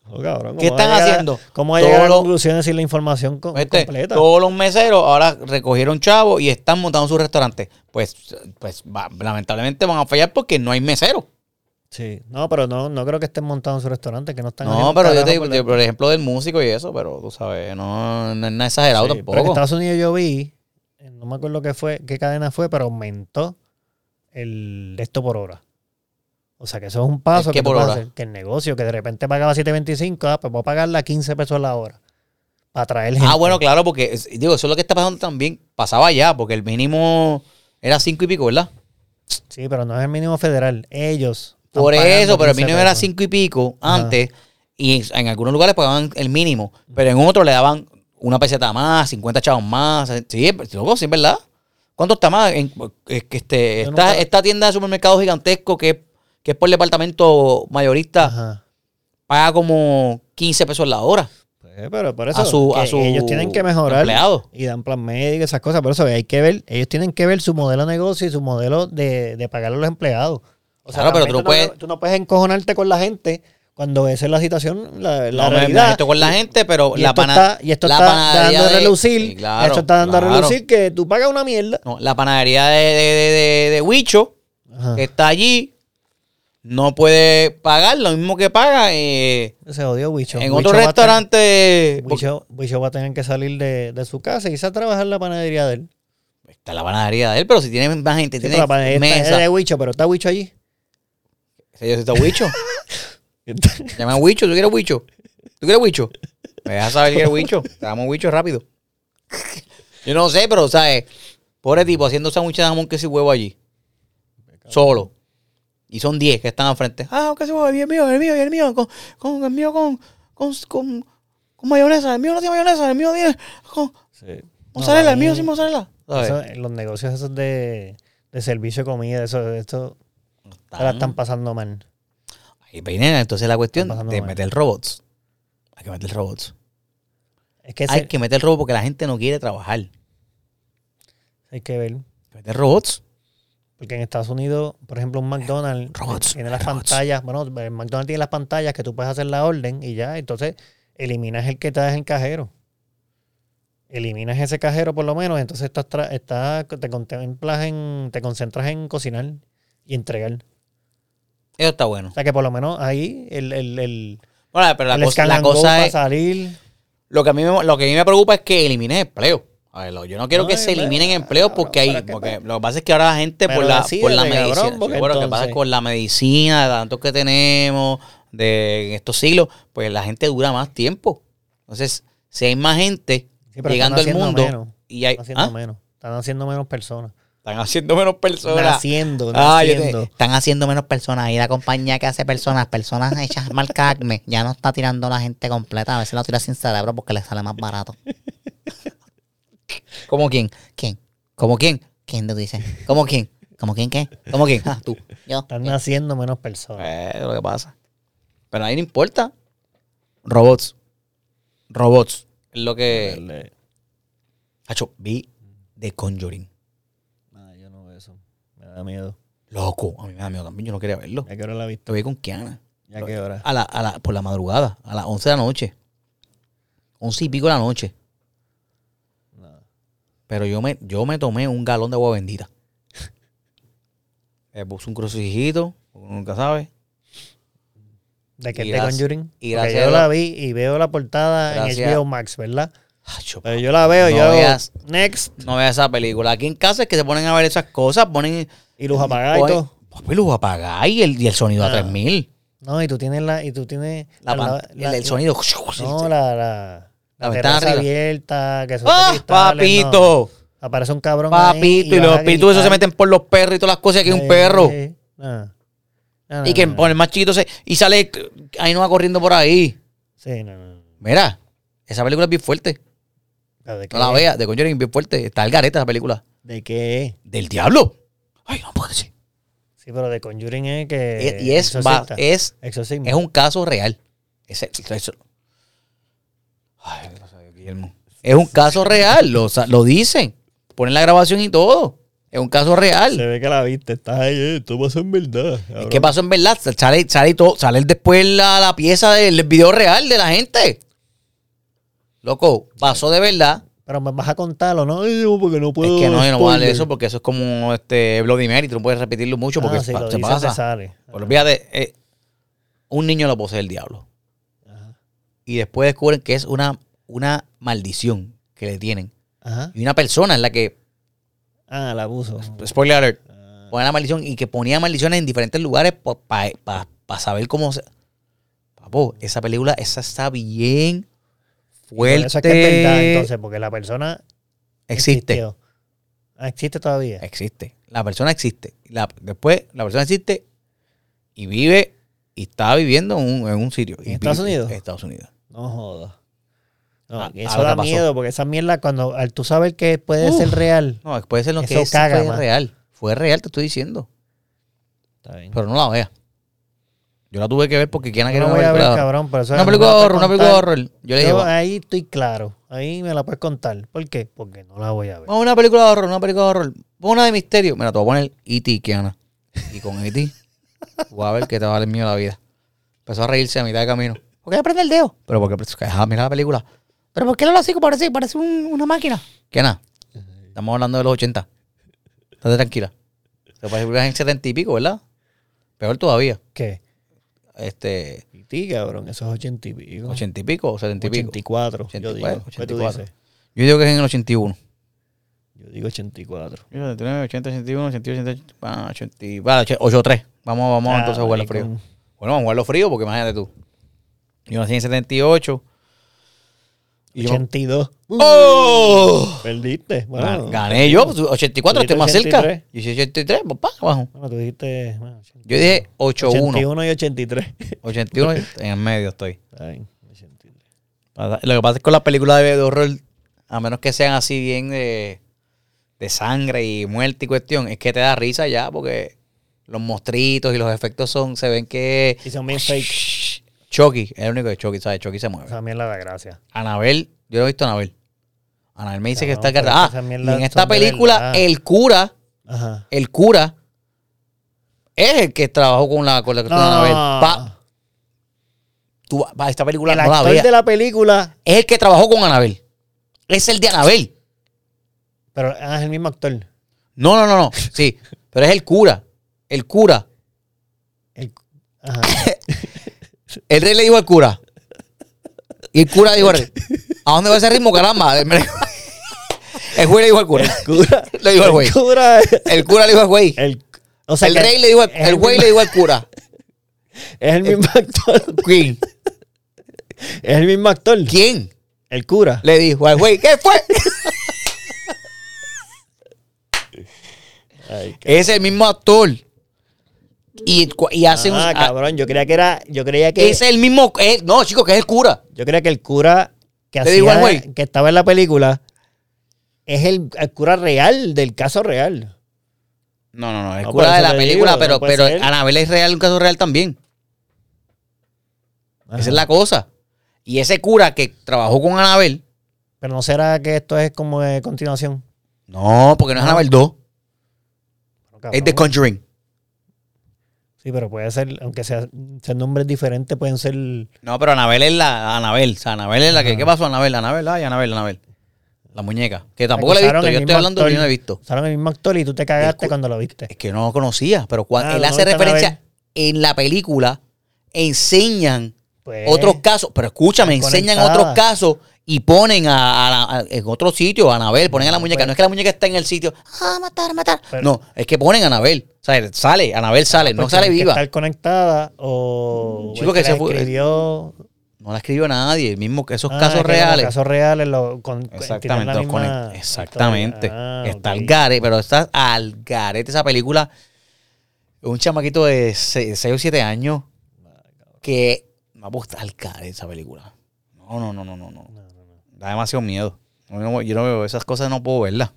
Oh, cabrón, ¿cómo ¿Qué están haciendo? ¿Cómo va a llegar a Todo lo- conclusiones sin la información completa? Todos los meseros ahora recogieron chavos y están montando sus restaurantes. Pues, pues va- lamentablemente van a fallar porque no hay meseros. Sí. No, pero no, no creo que estén montando su restaurante, que no están No, pero yo te digo, por ejemplo, del músico y eso, pero tú sabes, no, no es nada exagerado Sí, Pero en tampoco. Estados Unidos yo vi, eh, no me acuerdo qué fue, qué cadena fue, pero aumentó el esto por hora. O sea que eso es un paso ¿El qué que tú hacer. El negocio que de repente pagaba 7.25, ah, pues voy a pagarla a 15 pesos la hora. Para traer gente. Ah, bueno, claro, porque es- digo, eso es lo que está pasando también. Pasaba ya, porque el mínimo era cinco y pico, ¿verdad? Sí, pero no es el mínimo federal. Ellos. Por eso, pero el 15 mínimo era pesos. cinco y pico Ajá. antes. Y en algunos lugares pagaban el mínimo, pero en otros le daban una peseta más, 50 chavos más. Sí, pues, loco, sí, es verdad. ¿Cuánto está más? En, es que este, esta, nunca- esta tienda de supermercado gigantesco que, que es por departamento mayorista Ajá. paga como 15 pesos la hora. Pues, pero por eso A su- a su ellos tienen que mejorar empleado. y dan plan médico y esas cosas. Por eso hay que ver, ellos tienen que ver su modelo de negocio y su modelo de, de pagar a los empleados. O Claro, pero tú no puedes- tú no puedes encojonarte con la gente cuando esa es la situación, la, la no realidad. meto con la gente, pero y la, esto pana- está, y esto la está dando a de- relucir, Sí, claro, esto está dando claro. a relucir que tú pagas una mierda. No, la panadería de, de, de, de- de Huicho, Ajá. que está allí, no puede pagar lo mismo que paga eh, Se jodió Wicho. en Wicho otro restaurante. Wicho, Wicho va a tener que salir de, de su casa y irse a trabajar en la panadería de él. Está la panadería de él, pero si tiene más gente, Sí, tiene la panadería está- es de Wicho, pero está Wicho allí. Ese yo está Huicho. [LAUGHS] Llama a Huicho, ¿tú quieres Huicho? ¿Tú quieres Huicho? Me dejas saber que quieres Huicho. Te damos Huicho rápido. Yo no sé, pero, ¿sabes? Pobre tipo haciendo sándwiches de jamón que si huevo allí. Solo. Y son 10 que están al frente. Ah, que si huevo, el mío, el mío, el mío, con, con el mío con, con, con, con mayonesa. El mío no tiene mayonesa, el mío tiene con Sí. mozzarella, No, el mío sin mozzarella. Los negocios esos de, de servicio de comida, eso, esto se la están pasando mal. Ahí peine, entonces la cuestión de mal. meter robots. Hay que meter robots. Es que Hay se- que meter robots porque la gente no quiere trabajar. hay que ver. Hay que meter robots. Porque en Estados Unidos, por ejemplo, un McDonald's [LAUGHS] Robots, tiene las robots. pantallas. Bueno, el McDonald's tiene las pantallas que tú puedes hacer la orden y ya. Entonces, eliminas el que estás en cajero. Eliminas ese cajero por lo menos. Entonces, estás, estás- te contemplas en, te concentras en cocinar y entregar. Eso está bueno. O sea, que por lo menos ahí el, el, el, Bueno, pero la el cosa, la es. salir. Lo que a mí me, lo que a mí me preocupa es que eliminen empleo. Yo no quiero No, que se eliminen empleos cabrón, porque hay, porque lo que pasa es que ahora la gente por la, por la cabrón, medicina, sí, porque bueno, lo que pasa es con la medicina, de tantos que tenemos, de en estos siglos, pues la gente dura más tiempo. Entonces, si hay más gente Sí, llegando al están haciendo mundo menos. y hay, Están haciendo ¿Ah? menos. Están haciendo menos personas. están haciendo menos personas. Naciendo, Ah, yo te- naciendo. Están haciendo menos personas. Y la compañía que hace personas, personas hechas [LAUGHS] marca Acme, ya no está tirando la gente completa. A veces la tira sin cerebro porque le sale más barato. ¿Cómo quién? ¿Quién? ¿Cómo quién? ¿Quién te dice? ¿Cómo quién? ¿Cómo quién qué? ¿Cómo quién? Ah, tú. [LAUGHS] Yo. Están naciendo menos personas. Eh, lo que pasa. Pero ahí no importa. Robots. Robots. Es lo que. Hacho, vi The Conjuring. Ah, yo no veo eso. Me da miedo. Loco. A mí me da miedo también. Yo no quería verlo. ¿Ya qué hora la viste? Te vi con Kiana. ¿Ya qué hora? A la, a la, por la madrugada. A las 11 de la noche. 11 y pico de la noche. Pero yo me, yo me tomé un galón de agua bendita. Me [LAUGHS] puse un crucijito. Nunca sabe. ¿De qué te Conjuring? y Porque yo a- la vi y veo la portada Gracias- en HBO Max, ¿verdad? Pero yo la veo, No yo veas. next No veas esa película. Aquí en casa es que se ponen a ver esas cosas. Ponen. y luz apagada y todo. Papi, luz apagada y el, y el sonido a Ah. 3000. No, y tú tienes la y tú tienes La, la- pan- la- el, el sonido. No, la la, La la ventana terraza abierta, que son ¡Ah, no. papito! Aparece un cabrón ahí Papito, y los espíritus esos se meten por los perros y todas las cosas. Aquí hay un perro. No, no, Y que por el más chiquito se. Y sale. Ahí no va corriendo por ahí. Sí, no, no. Mira, esa película es bien fuerte. ¿De No la veas. De Conjuring es bien fuerte. Está el gareta esa película. ¿De qué? Del diablo. Ay, no puedo decir. Sí, pero de Conjuring es que Es- y es, va- es, Exorcismo. es un caso real. Ese- eso- Ay, Guillermo. Es un caso real. Lo, lo dicen. Ponen la grabación y todo. Es un caso real. Se ve que la viste, estás ahí, eh, esto pasó en verdad. Es cabrón. que pasó en verdad. Sale, sale, todo, sale después la, la pieza del video real de la gente. Loco, pasó de verdad. Pero me vas a contarlo, ¿no? Porque no puedo. es que no, yo no voy a darle spoiler. eso porque eso es como este Bloody Mary. Tú no puedes repetirlo mucho porque Ah, si pa- lo se dices, te pasa. sale. Pero olvídate, eh, un niño lo posee el diablo. Y después descubren que es una, una maldición que le tienen. Ajá. Y una persona en la que, Ah, el abuso. spoiler alert, Ah. pone la maldición y que ponía maldiciones en diferentes lugares para saber cómo se... Papo, esa película, esa está bien fuerte. Eso es que es verdad, entonces, porque la persona existe. existió. Ah, existe todavía. Existe. La persona existe. La- después, la persona existe y vive y está viviendo en un, en un sitio. ¿En Y Estados Unidos? En Estados Unidos. No jodas. No, Ah, eso da miedo, porque esa mierda, cuando al tú sabes que puede Uf. ser real. No, puede ser lo que es caga fue real. Fue real, te estoy diciendo. Está bien. Pero no la veas. Yo la tuve que ver porque quién No quiere la una voy a ver, película. cabrón, pero eso Una no película de horror, una película de horror. Yo le dije, Yo ahí estoy claro. Ahí me la puedes contar. ¿Por qué? Porque no la voy a ver. a una película de horror, una película de horror. Una de misterio. Mira, te voy a poner E.T. Kiana. Y con E.T. voy a ver que te vale el mío la vida. Empezó a reírse a mitad de camino. ¿Por qué prende el dedo? Pero porque, ah, mira la película. ¿Pero por qué lo así? Parece, parece un- una máquina. Kiana, estamos hablando de los 80. Estate tranquila. Se parece que en 70 y pico, ¿verdad? Peor todavía. ¿Qué? Este, Y cabrón, eso es ochenta y pico. 80 y pico o 70 y pico. 84, yo 84, digo. ¿Qué tú 84. dices? Yo digo que es en el 81. Yo digo 84. 79, 80, 81, 82, 88, ah, 80, y- vale, 83. Vamos, vamos Ah, entonces a jugarlo maricón. frío. Bueno, vamos a jugarlo frío porque imagínate tú. Yo nací en 78. Y yo- 82. ¡Oh! Perdiste. Bueno, Gan- Gané yo, pues, 84, estoy más cerca. 83. Yo soy 83, papá, abajo. Bueno, tú dijiste. bueno, Yo dije 81. 81 y 83. 81, [LAUGHS] en el medio estoy. Está bien, 83. Lo que pasa es que con las películas de, de horror, a menos que sean así bien de, de sangre y muerte y cuestión, es que te da risa ya porque los mostritos y los efectos son, se ven que... Y son bien fake. Chucky, es el único de Chucky, ¿sabes? Chucky se mueve. Esa mierda da gracia. Anabel, yo no he visto a Anabel. Anabel me dice que está cargada. Ah, y en esta película, el cura, Ajá. el cura, es el que trabajó con la, con la Anabel. Pa, tú, pa, esta película el no la actor veas. de la película, Es el que trabajó con Anabel. Es el de Anabel. pero ah, es el mismo actor. No, no, no, no. Sí, pero es el cura. El cura. El- ajá. [LAUGHS] El rey le dijo al cura. Y el cura dijo al rey, ¿A dónde va ese ritmo, caramba? El güey [LAUGHS] le dijo al cura. Cura. Le dijo al güey. El cura. El cura le dijo al güey. El, o sea el que rey le dijo al, el güey mismo- le dijo al cura. Es el mismo actor. ¿Quién? Es el mismo actor. ¿Quién? El cura. Le dijo al güey. ¿Qué fue? [LAUGHS] Ay, es el mismo actor. Y, y hace un. ah, ah, cabrón, yo creía que era, yo creía que, es el mismo. eh, no, chico, que es el cura. yo creía que el cura que hacía, güey. que estaba en la película, es el, el cura real del caso real. No, no, no. El No, cura de la película, digo, pero, no pero ser. Anabel es real, un caso real también. Ajá. Esa es la cosa. Y ese cura que trabajó con Anabel. Pero no será que esto es como de continuación. No, porque no es Ah. Anabel 2. Cabrón. Es The Conjuring. Sí, pero puede ser, aunque sea, sean nombres diferentes, pueden ser. No, pero Anabel es la Anabel. O sea, Anabel es la que. Ajá. ¿Qué pasó, Anabel? Anabel, ay, Anabel, Anabel. La muñeca. Que tampoco la he visto. Yo estoy hablando de que no la he visto. Usaron el mismo actor y tú te cagaste cuando lo viste. Es que no lo conocía. Pero cuando Ah, él no hace referencia en la película, enseñan Pues, otros casos. Pero escúchame, enseñan otros casos y ponen a, a la- a- en otro sitio a Anabel, ponen a la muñeca. No es que la muñeca está en el sitio. Ah, matar, matar. pero- no, es que ponen a Anabel. O sea, sale, Anabel sale, no sale tienen que viva. estar conectada o. Chico, que se fue- escribió. No la escribió nadie. Mismo que esos Ah, casos que reales. Casos reales. Lo, con, Exactamente, los misma exactamente. Ah, está ok. al garete, pero está al garete esa película. Un chamaquito de 6 o 7 años que pues, está al garete esa película. No, no, no, no, no, no. Da demasiado miedo. Yo no, yo no veo esas cosas, no puedo verlas.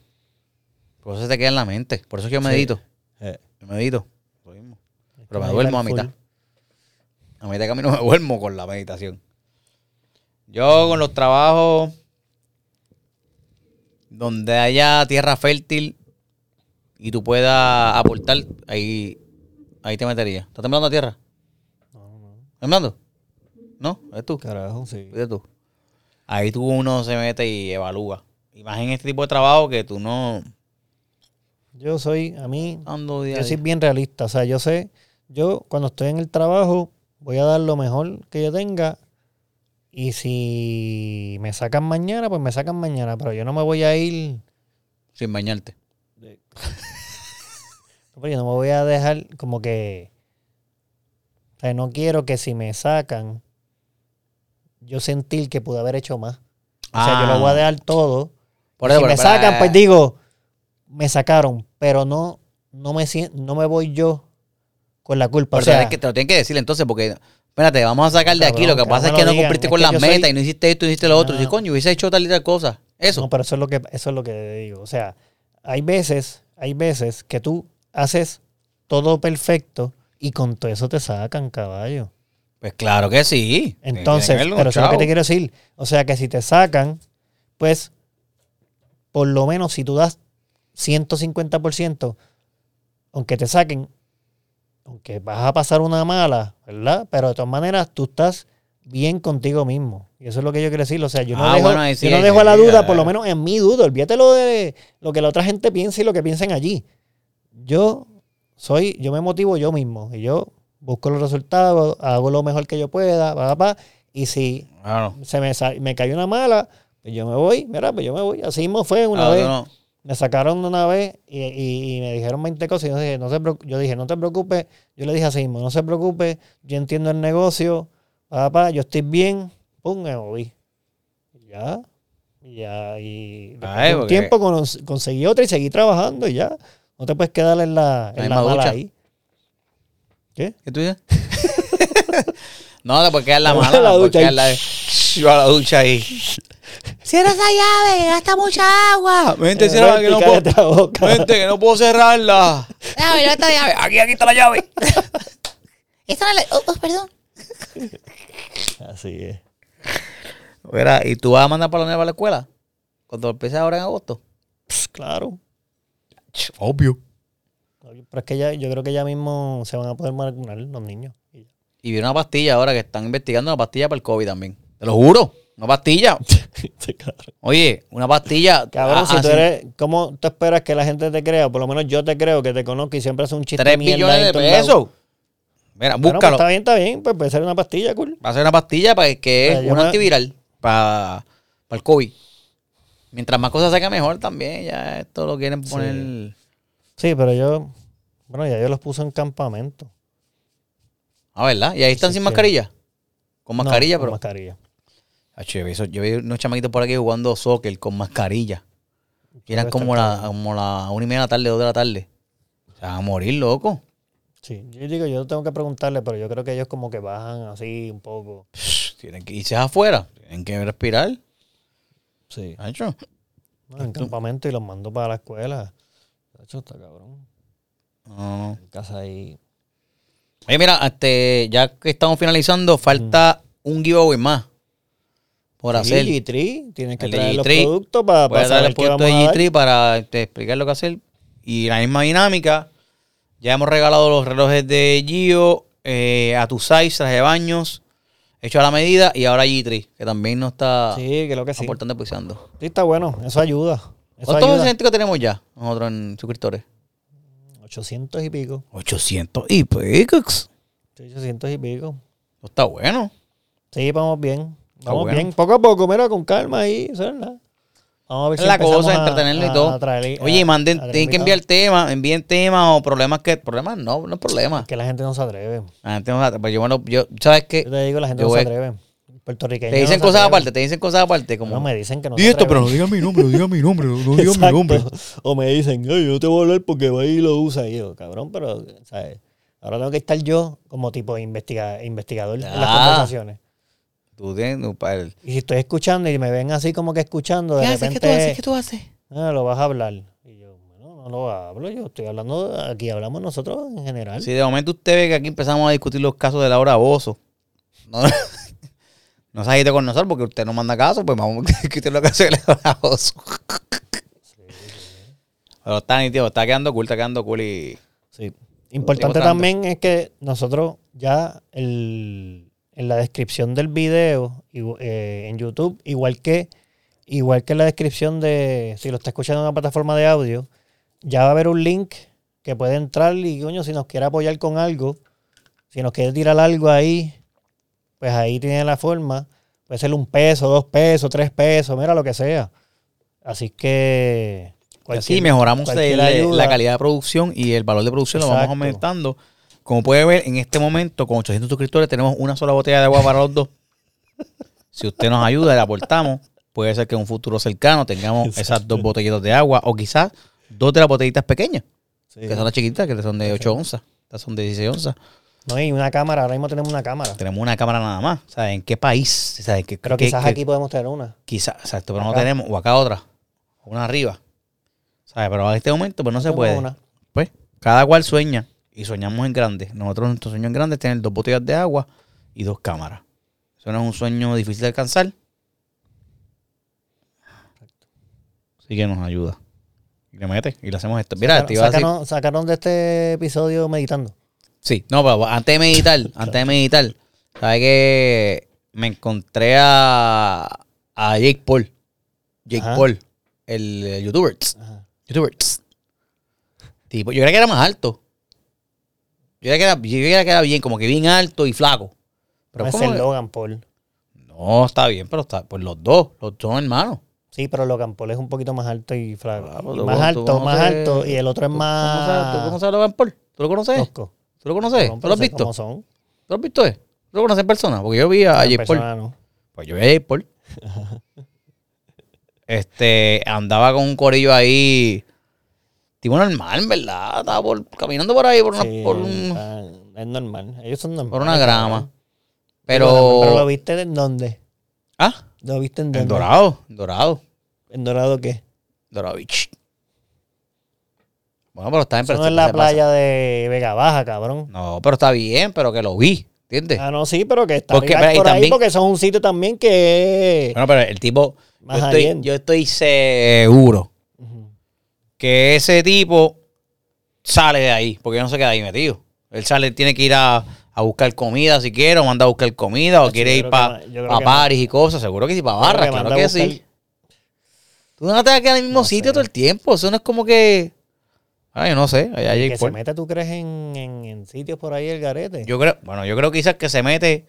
Por eso se te queda en la mente. Por eso es que yo medito. Eh, Yo medito. Lo mismo. Pero me duermo a mitad. A mitad de camino me duermo con la meditación. Yo con los trabajos donde haya tierra fértil y tú puedas aportar, ahí, ahí te metería. ¿Está temblando la tierra? No, no. ¿Temblando? ¿No? ¿Es tú? Carajo, sí. Fíjate tú. Ahí tú uno se mete y evalúa. Y más en este tipo de trabajo que tú no Yo soy, a mí, ando día yo soy bien realista. O sea, yo sé, yo cuando estoy en el trabajo voy a dar lo mejor que yo tenga. Y si me sacan mañana, pues me sacan mañana. Pero yo no me voy a ir. sin bañarte. [LAUGHS] no, pero yo no me voy a dejar como que. O sea, no quiero que si me sacan, yo sentir que pude haber hecho más. O sea, yo lo voy a dejar todo. Ah. Por si eso, me pero- sacan, pues digo, me sacaron, pero no, no me no me voy yo con la culpa. Pero o sea, te lo tienen que decir entonces, porque, espérate, vamos a sacar de aquí. Lo que pasa es que no no me cumpliste con las soy- metas y no hiciste esto, no hiciste lo otro. Ah. Y coño, hubiese hecho tal y tal cosa. Eso. No, pero eso es lo que eso es lo que digo. O sea, hay veces, hay veces que tú haces todo perfecto y con todo eso te sacan, caballo. Pues claro que sí. Entonces, que pero eso es lo que te quiero decir. O sea, que si te sacan, pues, por lo menos si tú das 150%, aunque te saquen, aunque vas a pasar una mala, ¿verdad? Pero de todas maneras, tú estás bien contigo mismo. Y eso es lo que yo quiero decir. O sea, yo no Ah, dejo, bueno, sí, yo no dejo a la duda, por lo menos en mi duda. Olvídate lo de lo que la otra gente piensa y lo que piensen allí. Yo soy, yo me motivo yo mismo. Y yo busco los resultados, hago lo mejor que yo pueda, pa, pa, pa, y si Claro. se me, me cayó una mala, pues yo me voy, mira, pues yo me voy. Así mismo fue una vez. no. Me sacaron una vez y, y- y me dijeron 20 cosas y yo dije, no se yo dije, no te preocupes. Yo le dije así mismo, no se preocupe, yo entiendo el negocio, papá, yo estoy bien, pum, me moví. Ya, ya, y Ay, un porque- tiempo con- conseguí otra y seguí trabajando y ya. No te puedes quedar en la, en la mala ahí. ¿Qué? ¿Qué tú dices? [LAUGHS] no, después quedar la mala. a la ducha quedar la- Yo a la ducha ahí. Cierra esa llave, gasta mucha agua. Vente, Eh, cierra, que no puedo. Vente, que no puedo cerrarla. Déjame, ya esta llave. Aquí, aquí está la llave. Esta no la... Oh, oh, perdón. Así es. Mira, ¿y tú vas a mandar para la nueva a la escuela? Cuando empiece ahora en agosto. Pues, claro. Obvio. Pero es que ya, yo creo que ya mismo se van a poder vacunar los niños. Y vi una pastilla ahora que están investigando una pastilla para el COVID también. Te lo juro. Una pastilla. [LAUGHS] Sí. Oye, una pastilla. Cabrón, ah, si tú así, eres, ¿cómo tú esperas que la gente te crea? Por lo menos yo te creo que te conozco y siempre hace un chiste 3 mierda billones en de pesos. Mira, Bueno, pues búscalo. está bien, está bien, pues puede ser una pastilla, cool. Va a ser una pastilla para que es yo un me- antiviral. Para, para el COVID. Mientras más cosas saca mejor también, ya esto lo quieren poner... Sí, pero yo, bueno, ya yo los puse en campamento. Ah, ¿verdad? Y ahí están sin mascarilla. Con No, mascarilla, con pero... mascarilla. Acho, yo, vi eso- yo vi unos chamaquitos por aquí jugando soccer con mascarilla. Y eran como la, como la una y media de la tarde, dos de la tarde. Se van a morir, loco. Sí, yo digo, yo tengo que preguntarle, pero yo creo que ellos como que bajan así un poco. Psh, Tienen que irse afuera. Tienen que respirar. Sí. Acho. No, en campamento y los mando para la escuela. Hecho, está cabrón. No, no. En casa ahí. Oye, mira, este, ya que estamos finalizando, falta un giveaway más por hacer. Sí, G3, tienes que El de traer los G3. productos para, Voy a saber el vamos de a dar. G3 para este, explicar lo que hacer. Y la misma dinámica. Ya hemos regalado los relojes de Gio, eh, a tu size, traje de baños, hecho a la medida. Y ahora G3, que también nos está Sí, creo que sí. aportando apoyando. Sí, está bueno. Eso ayuda. Eso ¿Cuántos ayuda. que tenemos ya nosotros en suscriptores? 800 y pico. 800 y picos. Sí, 800 y pico. Está bueno. Sí, vamos bien. Vamos bueno. bien. Poco a poco, mira, con calma ahí. Eso es nada. Vamos a ver Es la cosa, entretenerlo y todo. a traer- Oye, a- manden, a tienen que enviar temas, envíen temas o problemas que. Problemas no, no es problema. Que la gente no se atreve. La gente no sabe, pues yo, bueno, yo, ¿sabes qué? Yo te digo, la gente Yo no se atreve. Puertorriqueños. Te dicen no cosas aparte, te dicen cosas aparte, como. No me dicen que no Di esto, pero no digan mi nombre, no digan mi nombre, no digan mi nombre. O me dicen, "Ay, yo te voy a hablar porque va y lo usa. Y yo, cabrón, pero, ¿sabes? Ahora tengo que estar yo como tipo investiga- investigador en las Ah. conversaciones. Tú tienes, no, pa- el- Y si estoy escuchando y me ven así como que escuchando, de ¿Qué haces? repente, ¿Qué tú haces? ¿Qué tú haces? "Ah, lo vas a hablar. Y yo, bueno, no lo hablo, yo estoy hablando, aquí hablamos nosotros en general. Si de momento usted ve que aquí empezamos a discutir los casos de Laura Bozo, no, no se agite con nosotros porque usted no manda caso, pues vamos a [LAUGHS] discutir los casos de Laura Bozo. Pero está nítido, está quedando cool, está quedando cool y... Sí. Importante también es que nosotros ya el- en la descripción del video eh, en YouTube, igual que, igual que en la descripción de, si lo está escuchando en una plataforma de audio, ya va a haber un link que puede entrar y, coño, si nos quiere apoyar con algo, si nos quiere tirar algo ahí, pues ahí tiene la forma. Puede ser un peso, dos pesos, tres pesos, mira lo que sea. Así que... Así cualquier- mejoramos cualquier el- la calidad de producción y el valor de producción lo vamos aumentando. Como puede ver, en este momento, con 800 suscriptores, tenemos una sola botella de agua para los dos. [LAUGHS] Si usted nos ayuda, le aportamos. Puede ser que en un futuro cercano tengamos esas dos botellitas de agua o quizás dos de las botellitas pequeñas, Sí. que son las chiquitas, que son de 8 onzas. Estas son de 16 onzas. No, y una cámara, ahora mismo tenemos una cámara. Tenemos una cámara nada más. O sea, ¿en qué país? O sea, ¿en qué- Pero qué- quizás qué- aquí podemos tener una. Quizás, exacto, pero no tenemos. O acá otra. Una arriba. ¿Sabes? Pero en este momento, pues no se puede. una. Pues, cada cual sueña y soñamos en grande. Nosotros, nuestro sueño en grande es tener dos botellas de agua y dos cámaras. Eso no es un sueño difícil de alcanzar. Así que nos ayuda. Y le mete y le hacemos esto. Mira, Sacaron, te iba a decir. sacaron de este episodio meditando. Sí, no, pero antes de meditar, [LAUGHS] antes de meditar, ¿sabes que Me encontré a, a Jake Paul. Jake Ajá. Paul, el, youtuber. Ajá. YouTuber. Tipo, yo creía que era más alto. Yo creía que era, yo creía que era bien, como que bien alto y flaco. Pero No es ¿cómo el que- Logan Paul. No, está bien, pero está, pues los dos, los dos hermanos. Sí, pero Logan Paul es un poquito más alto y flaco. Ah, Y más alto, más alto. Y el otro es ¿Tú- ¿Cómo sabes, ¿Tú más conoces a Logan Paul? ¿Tú lo conoces? tosco. ¿Tú lo conoces? No, ¿Tú lo has visto? cómo son. ¿Tú lo has visto? eh? ¿Tú lo conoces en persona? Porque yo vi a Jake Paul. no. Pues yo vi a Jake Paul. [LAUGHS] este, andaba con un corillo ahí. Tipo normal, verdad. Estaba por- caminando por ahí por una, Sí, por, un- es normal. Ellos son normales. por una grama. Pero. Pero lo viste en dónde? ah, ¿Lo viste en dónde? en Dorado. en Dorado. ¿En Dorado qué? Dorado Beach. Bueno, pero está en Eso no es la playa de Vega Baja, cabrón. No, pero está bien, pero que lo vi. ¿Entiendes? Ah, no, sí, pero que está Porque, por ahí también- porque son un sitio también que... Bueno, pero el tipo. Yo Más estoy, high-end. yo estoy seguro que ese tipo sale de ahí, porque no se queda ahí metido. Él sale, tiene que ir a, a buscar comida si quiere, o manda a buscar comida, o Yo quiere ir para yo paris y cosas. Seguro que sí, para barras, que claro que buscar- sí. Tú no te vas a quedar en el mismo No sitio sé. todo el tiempo. Eso no es como que. Ay, yo no sé. Allá Jake que se meta, ¿tú crees en, en, en sitios por ahí el garete? Yo creo, bueno, yo creo quizás que se mete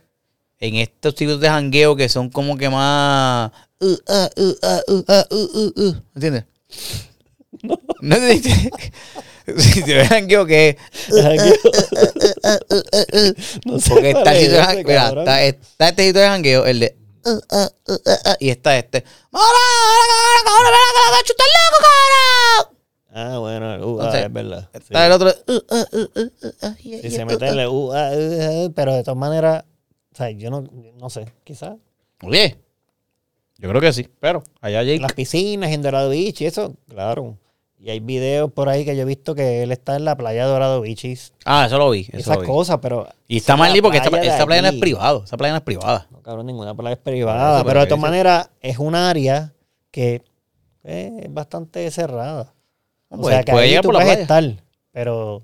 en estos sitios de jangueo que son como que más. uh, ah, uh, ah, uh, ah, uh, uh, uh. ¿Entiendes? No. ¿No entiendes? Si te jangueo que no sé Porque está, el es sitio de ese, jan- mira, está, está este sitio de jangueo, el de. uh, uh, uh, uh, uh, y está este. ¡Ahora, ahora, cabrón! Ah, bueno, el UA Entonces, es verdad. Sí. Está el otro. uh, uh, uh, Si yeah, se mete en el UA, pero de todas maneras, o sea, yo no, no sé, quizás. Oye, yo creo que sí, pero allá Jake. las piscinas, en Dorado Beach y eso, claro. Y hay videos por ahí que yo he visto que él está en la playa de Dorado Beach y Ah, eso lo vi. Eso esas lo vi. cosas, pero. Y está mal porque esta, playa de esta playa no es allí. privado. Esa playa no es privada. No, cabrón, ninguna playa es privada. pero de todas maneras, es un área que eh, es bastante cerrada. O Pues, sea, que puede ahí tú por la puedes playa. estar, pero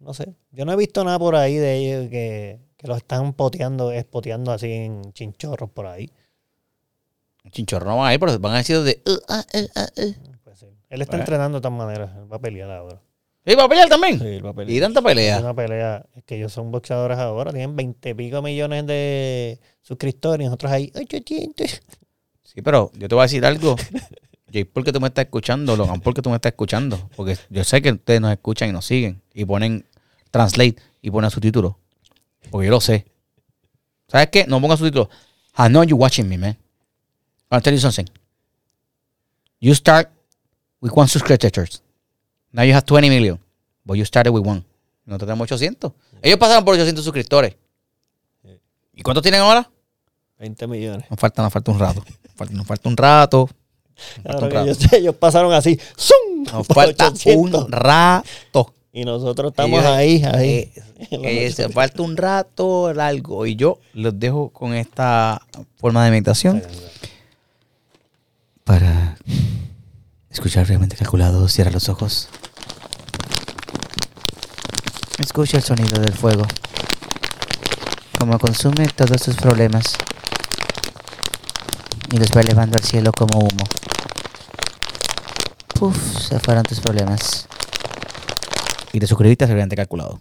no sé. Yo no he visto nada por ahí de ellos que, que lo están poteando, espoteando así en chinchorros por ahí. Chinchorro no van a ir, pero van a decir de. uh, ah, uh, ah, uh. Puede ser. Él está Pues. entrenando de todas maneras. Él va a pelear ahora. ¿Y va a pelear también? Sí, él va a pelear. Y tanta Es pelea. una pelea. Es que ellos son boxeadores ahora. Tienen 20 y pico millones de suscriptores. Y nosotros ahí, 800. Sí, pero yo te voy a decir algo. [LAUGHS] Jake, ¿por qué tú me estás escuchando? Logan, ¿por qué tú me estás escuchando? Porque yo sé que ustedes nos escuchan y nos siguen. Y ponen translate y ponen subtítulos. Porque yo lo sé. ¿Sabes qué? No pongan subtítulos. I know you watching me, man. I'll tell you something. You start with one subscribers. Now you have 20 million. But you started with one. Nosotros tenemos 800. Ellos pasaron por 800 suscriptores. ¿Y cuántos tienen ahora? 20 millones. Nos falta, nos falta un rato. Nos falta, nos falta un rato. Ellos, ellos pasaron así. ¡zum! Nos [LAUGHS] falta 800. un rato. Y nosotros estamos Ellos- ahí, ahí. Eh, [LAUGHS] eh, se falta un rato largo. Y yo los dejo con esta forma de meditación. Para escuchar realmente calculado, cierra los ojos. Escucha el sonido del fuego. Como consume todos tus problemas. Y los va elevando al cielo como humo. Puf, se fueron tus problemas. Y te suscribiste a Realmente Calculado.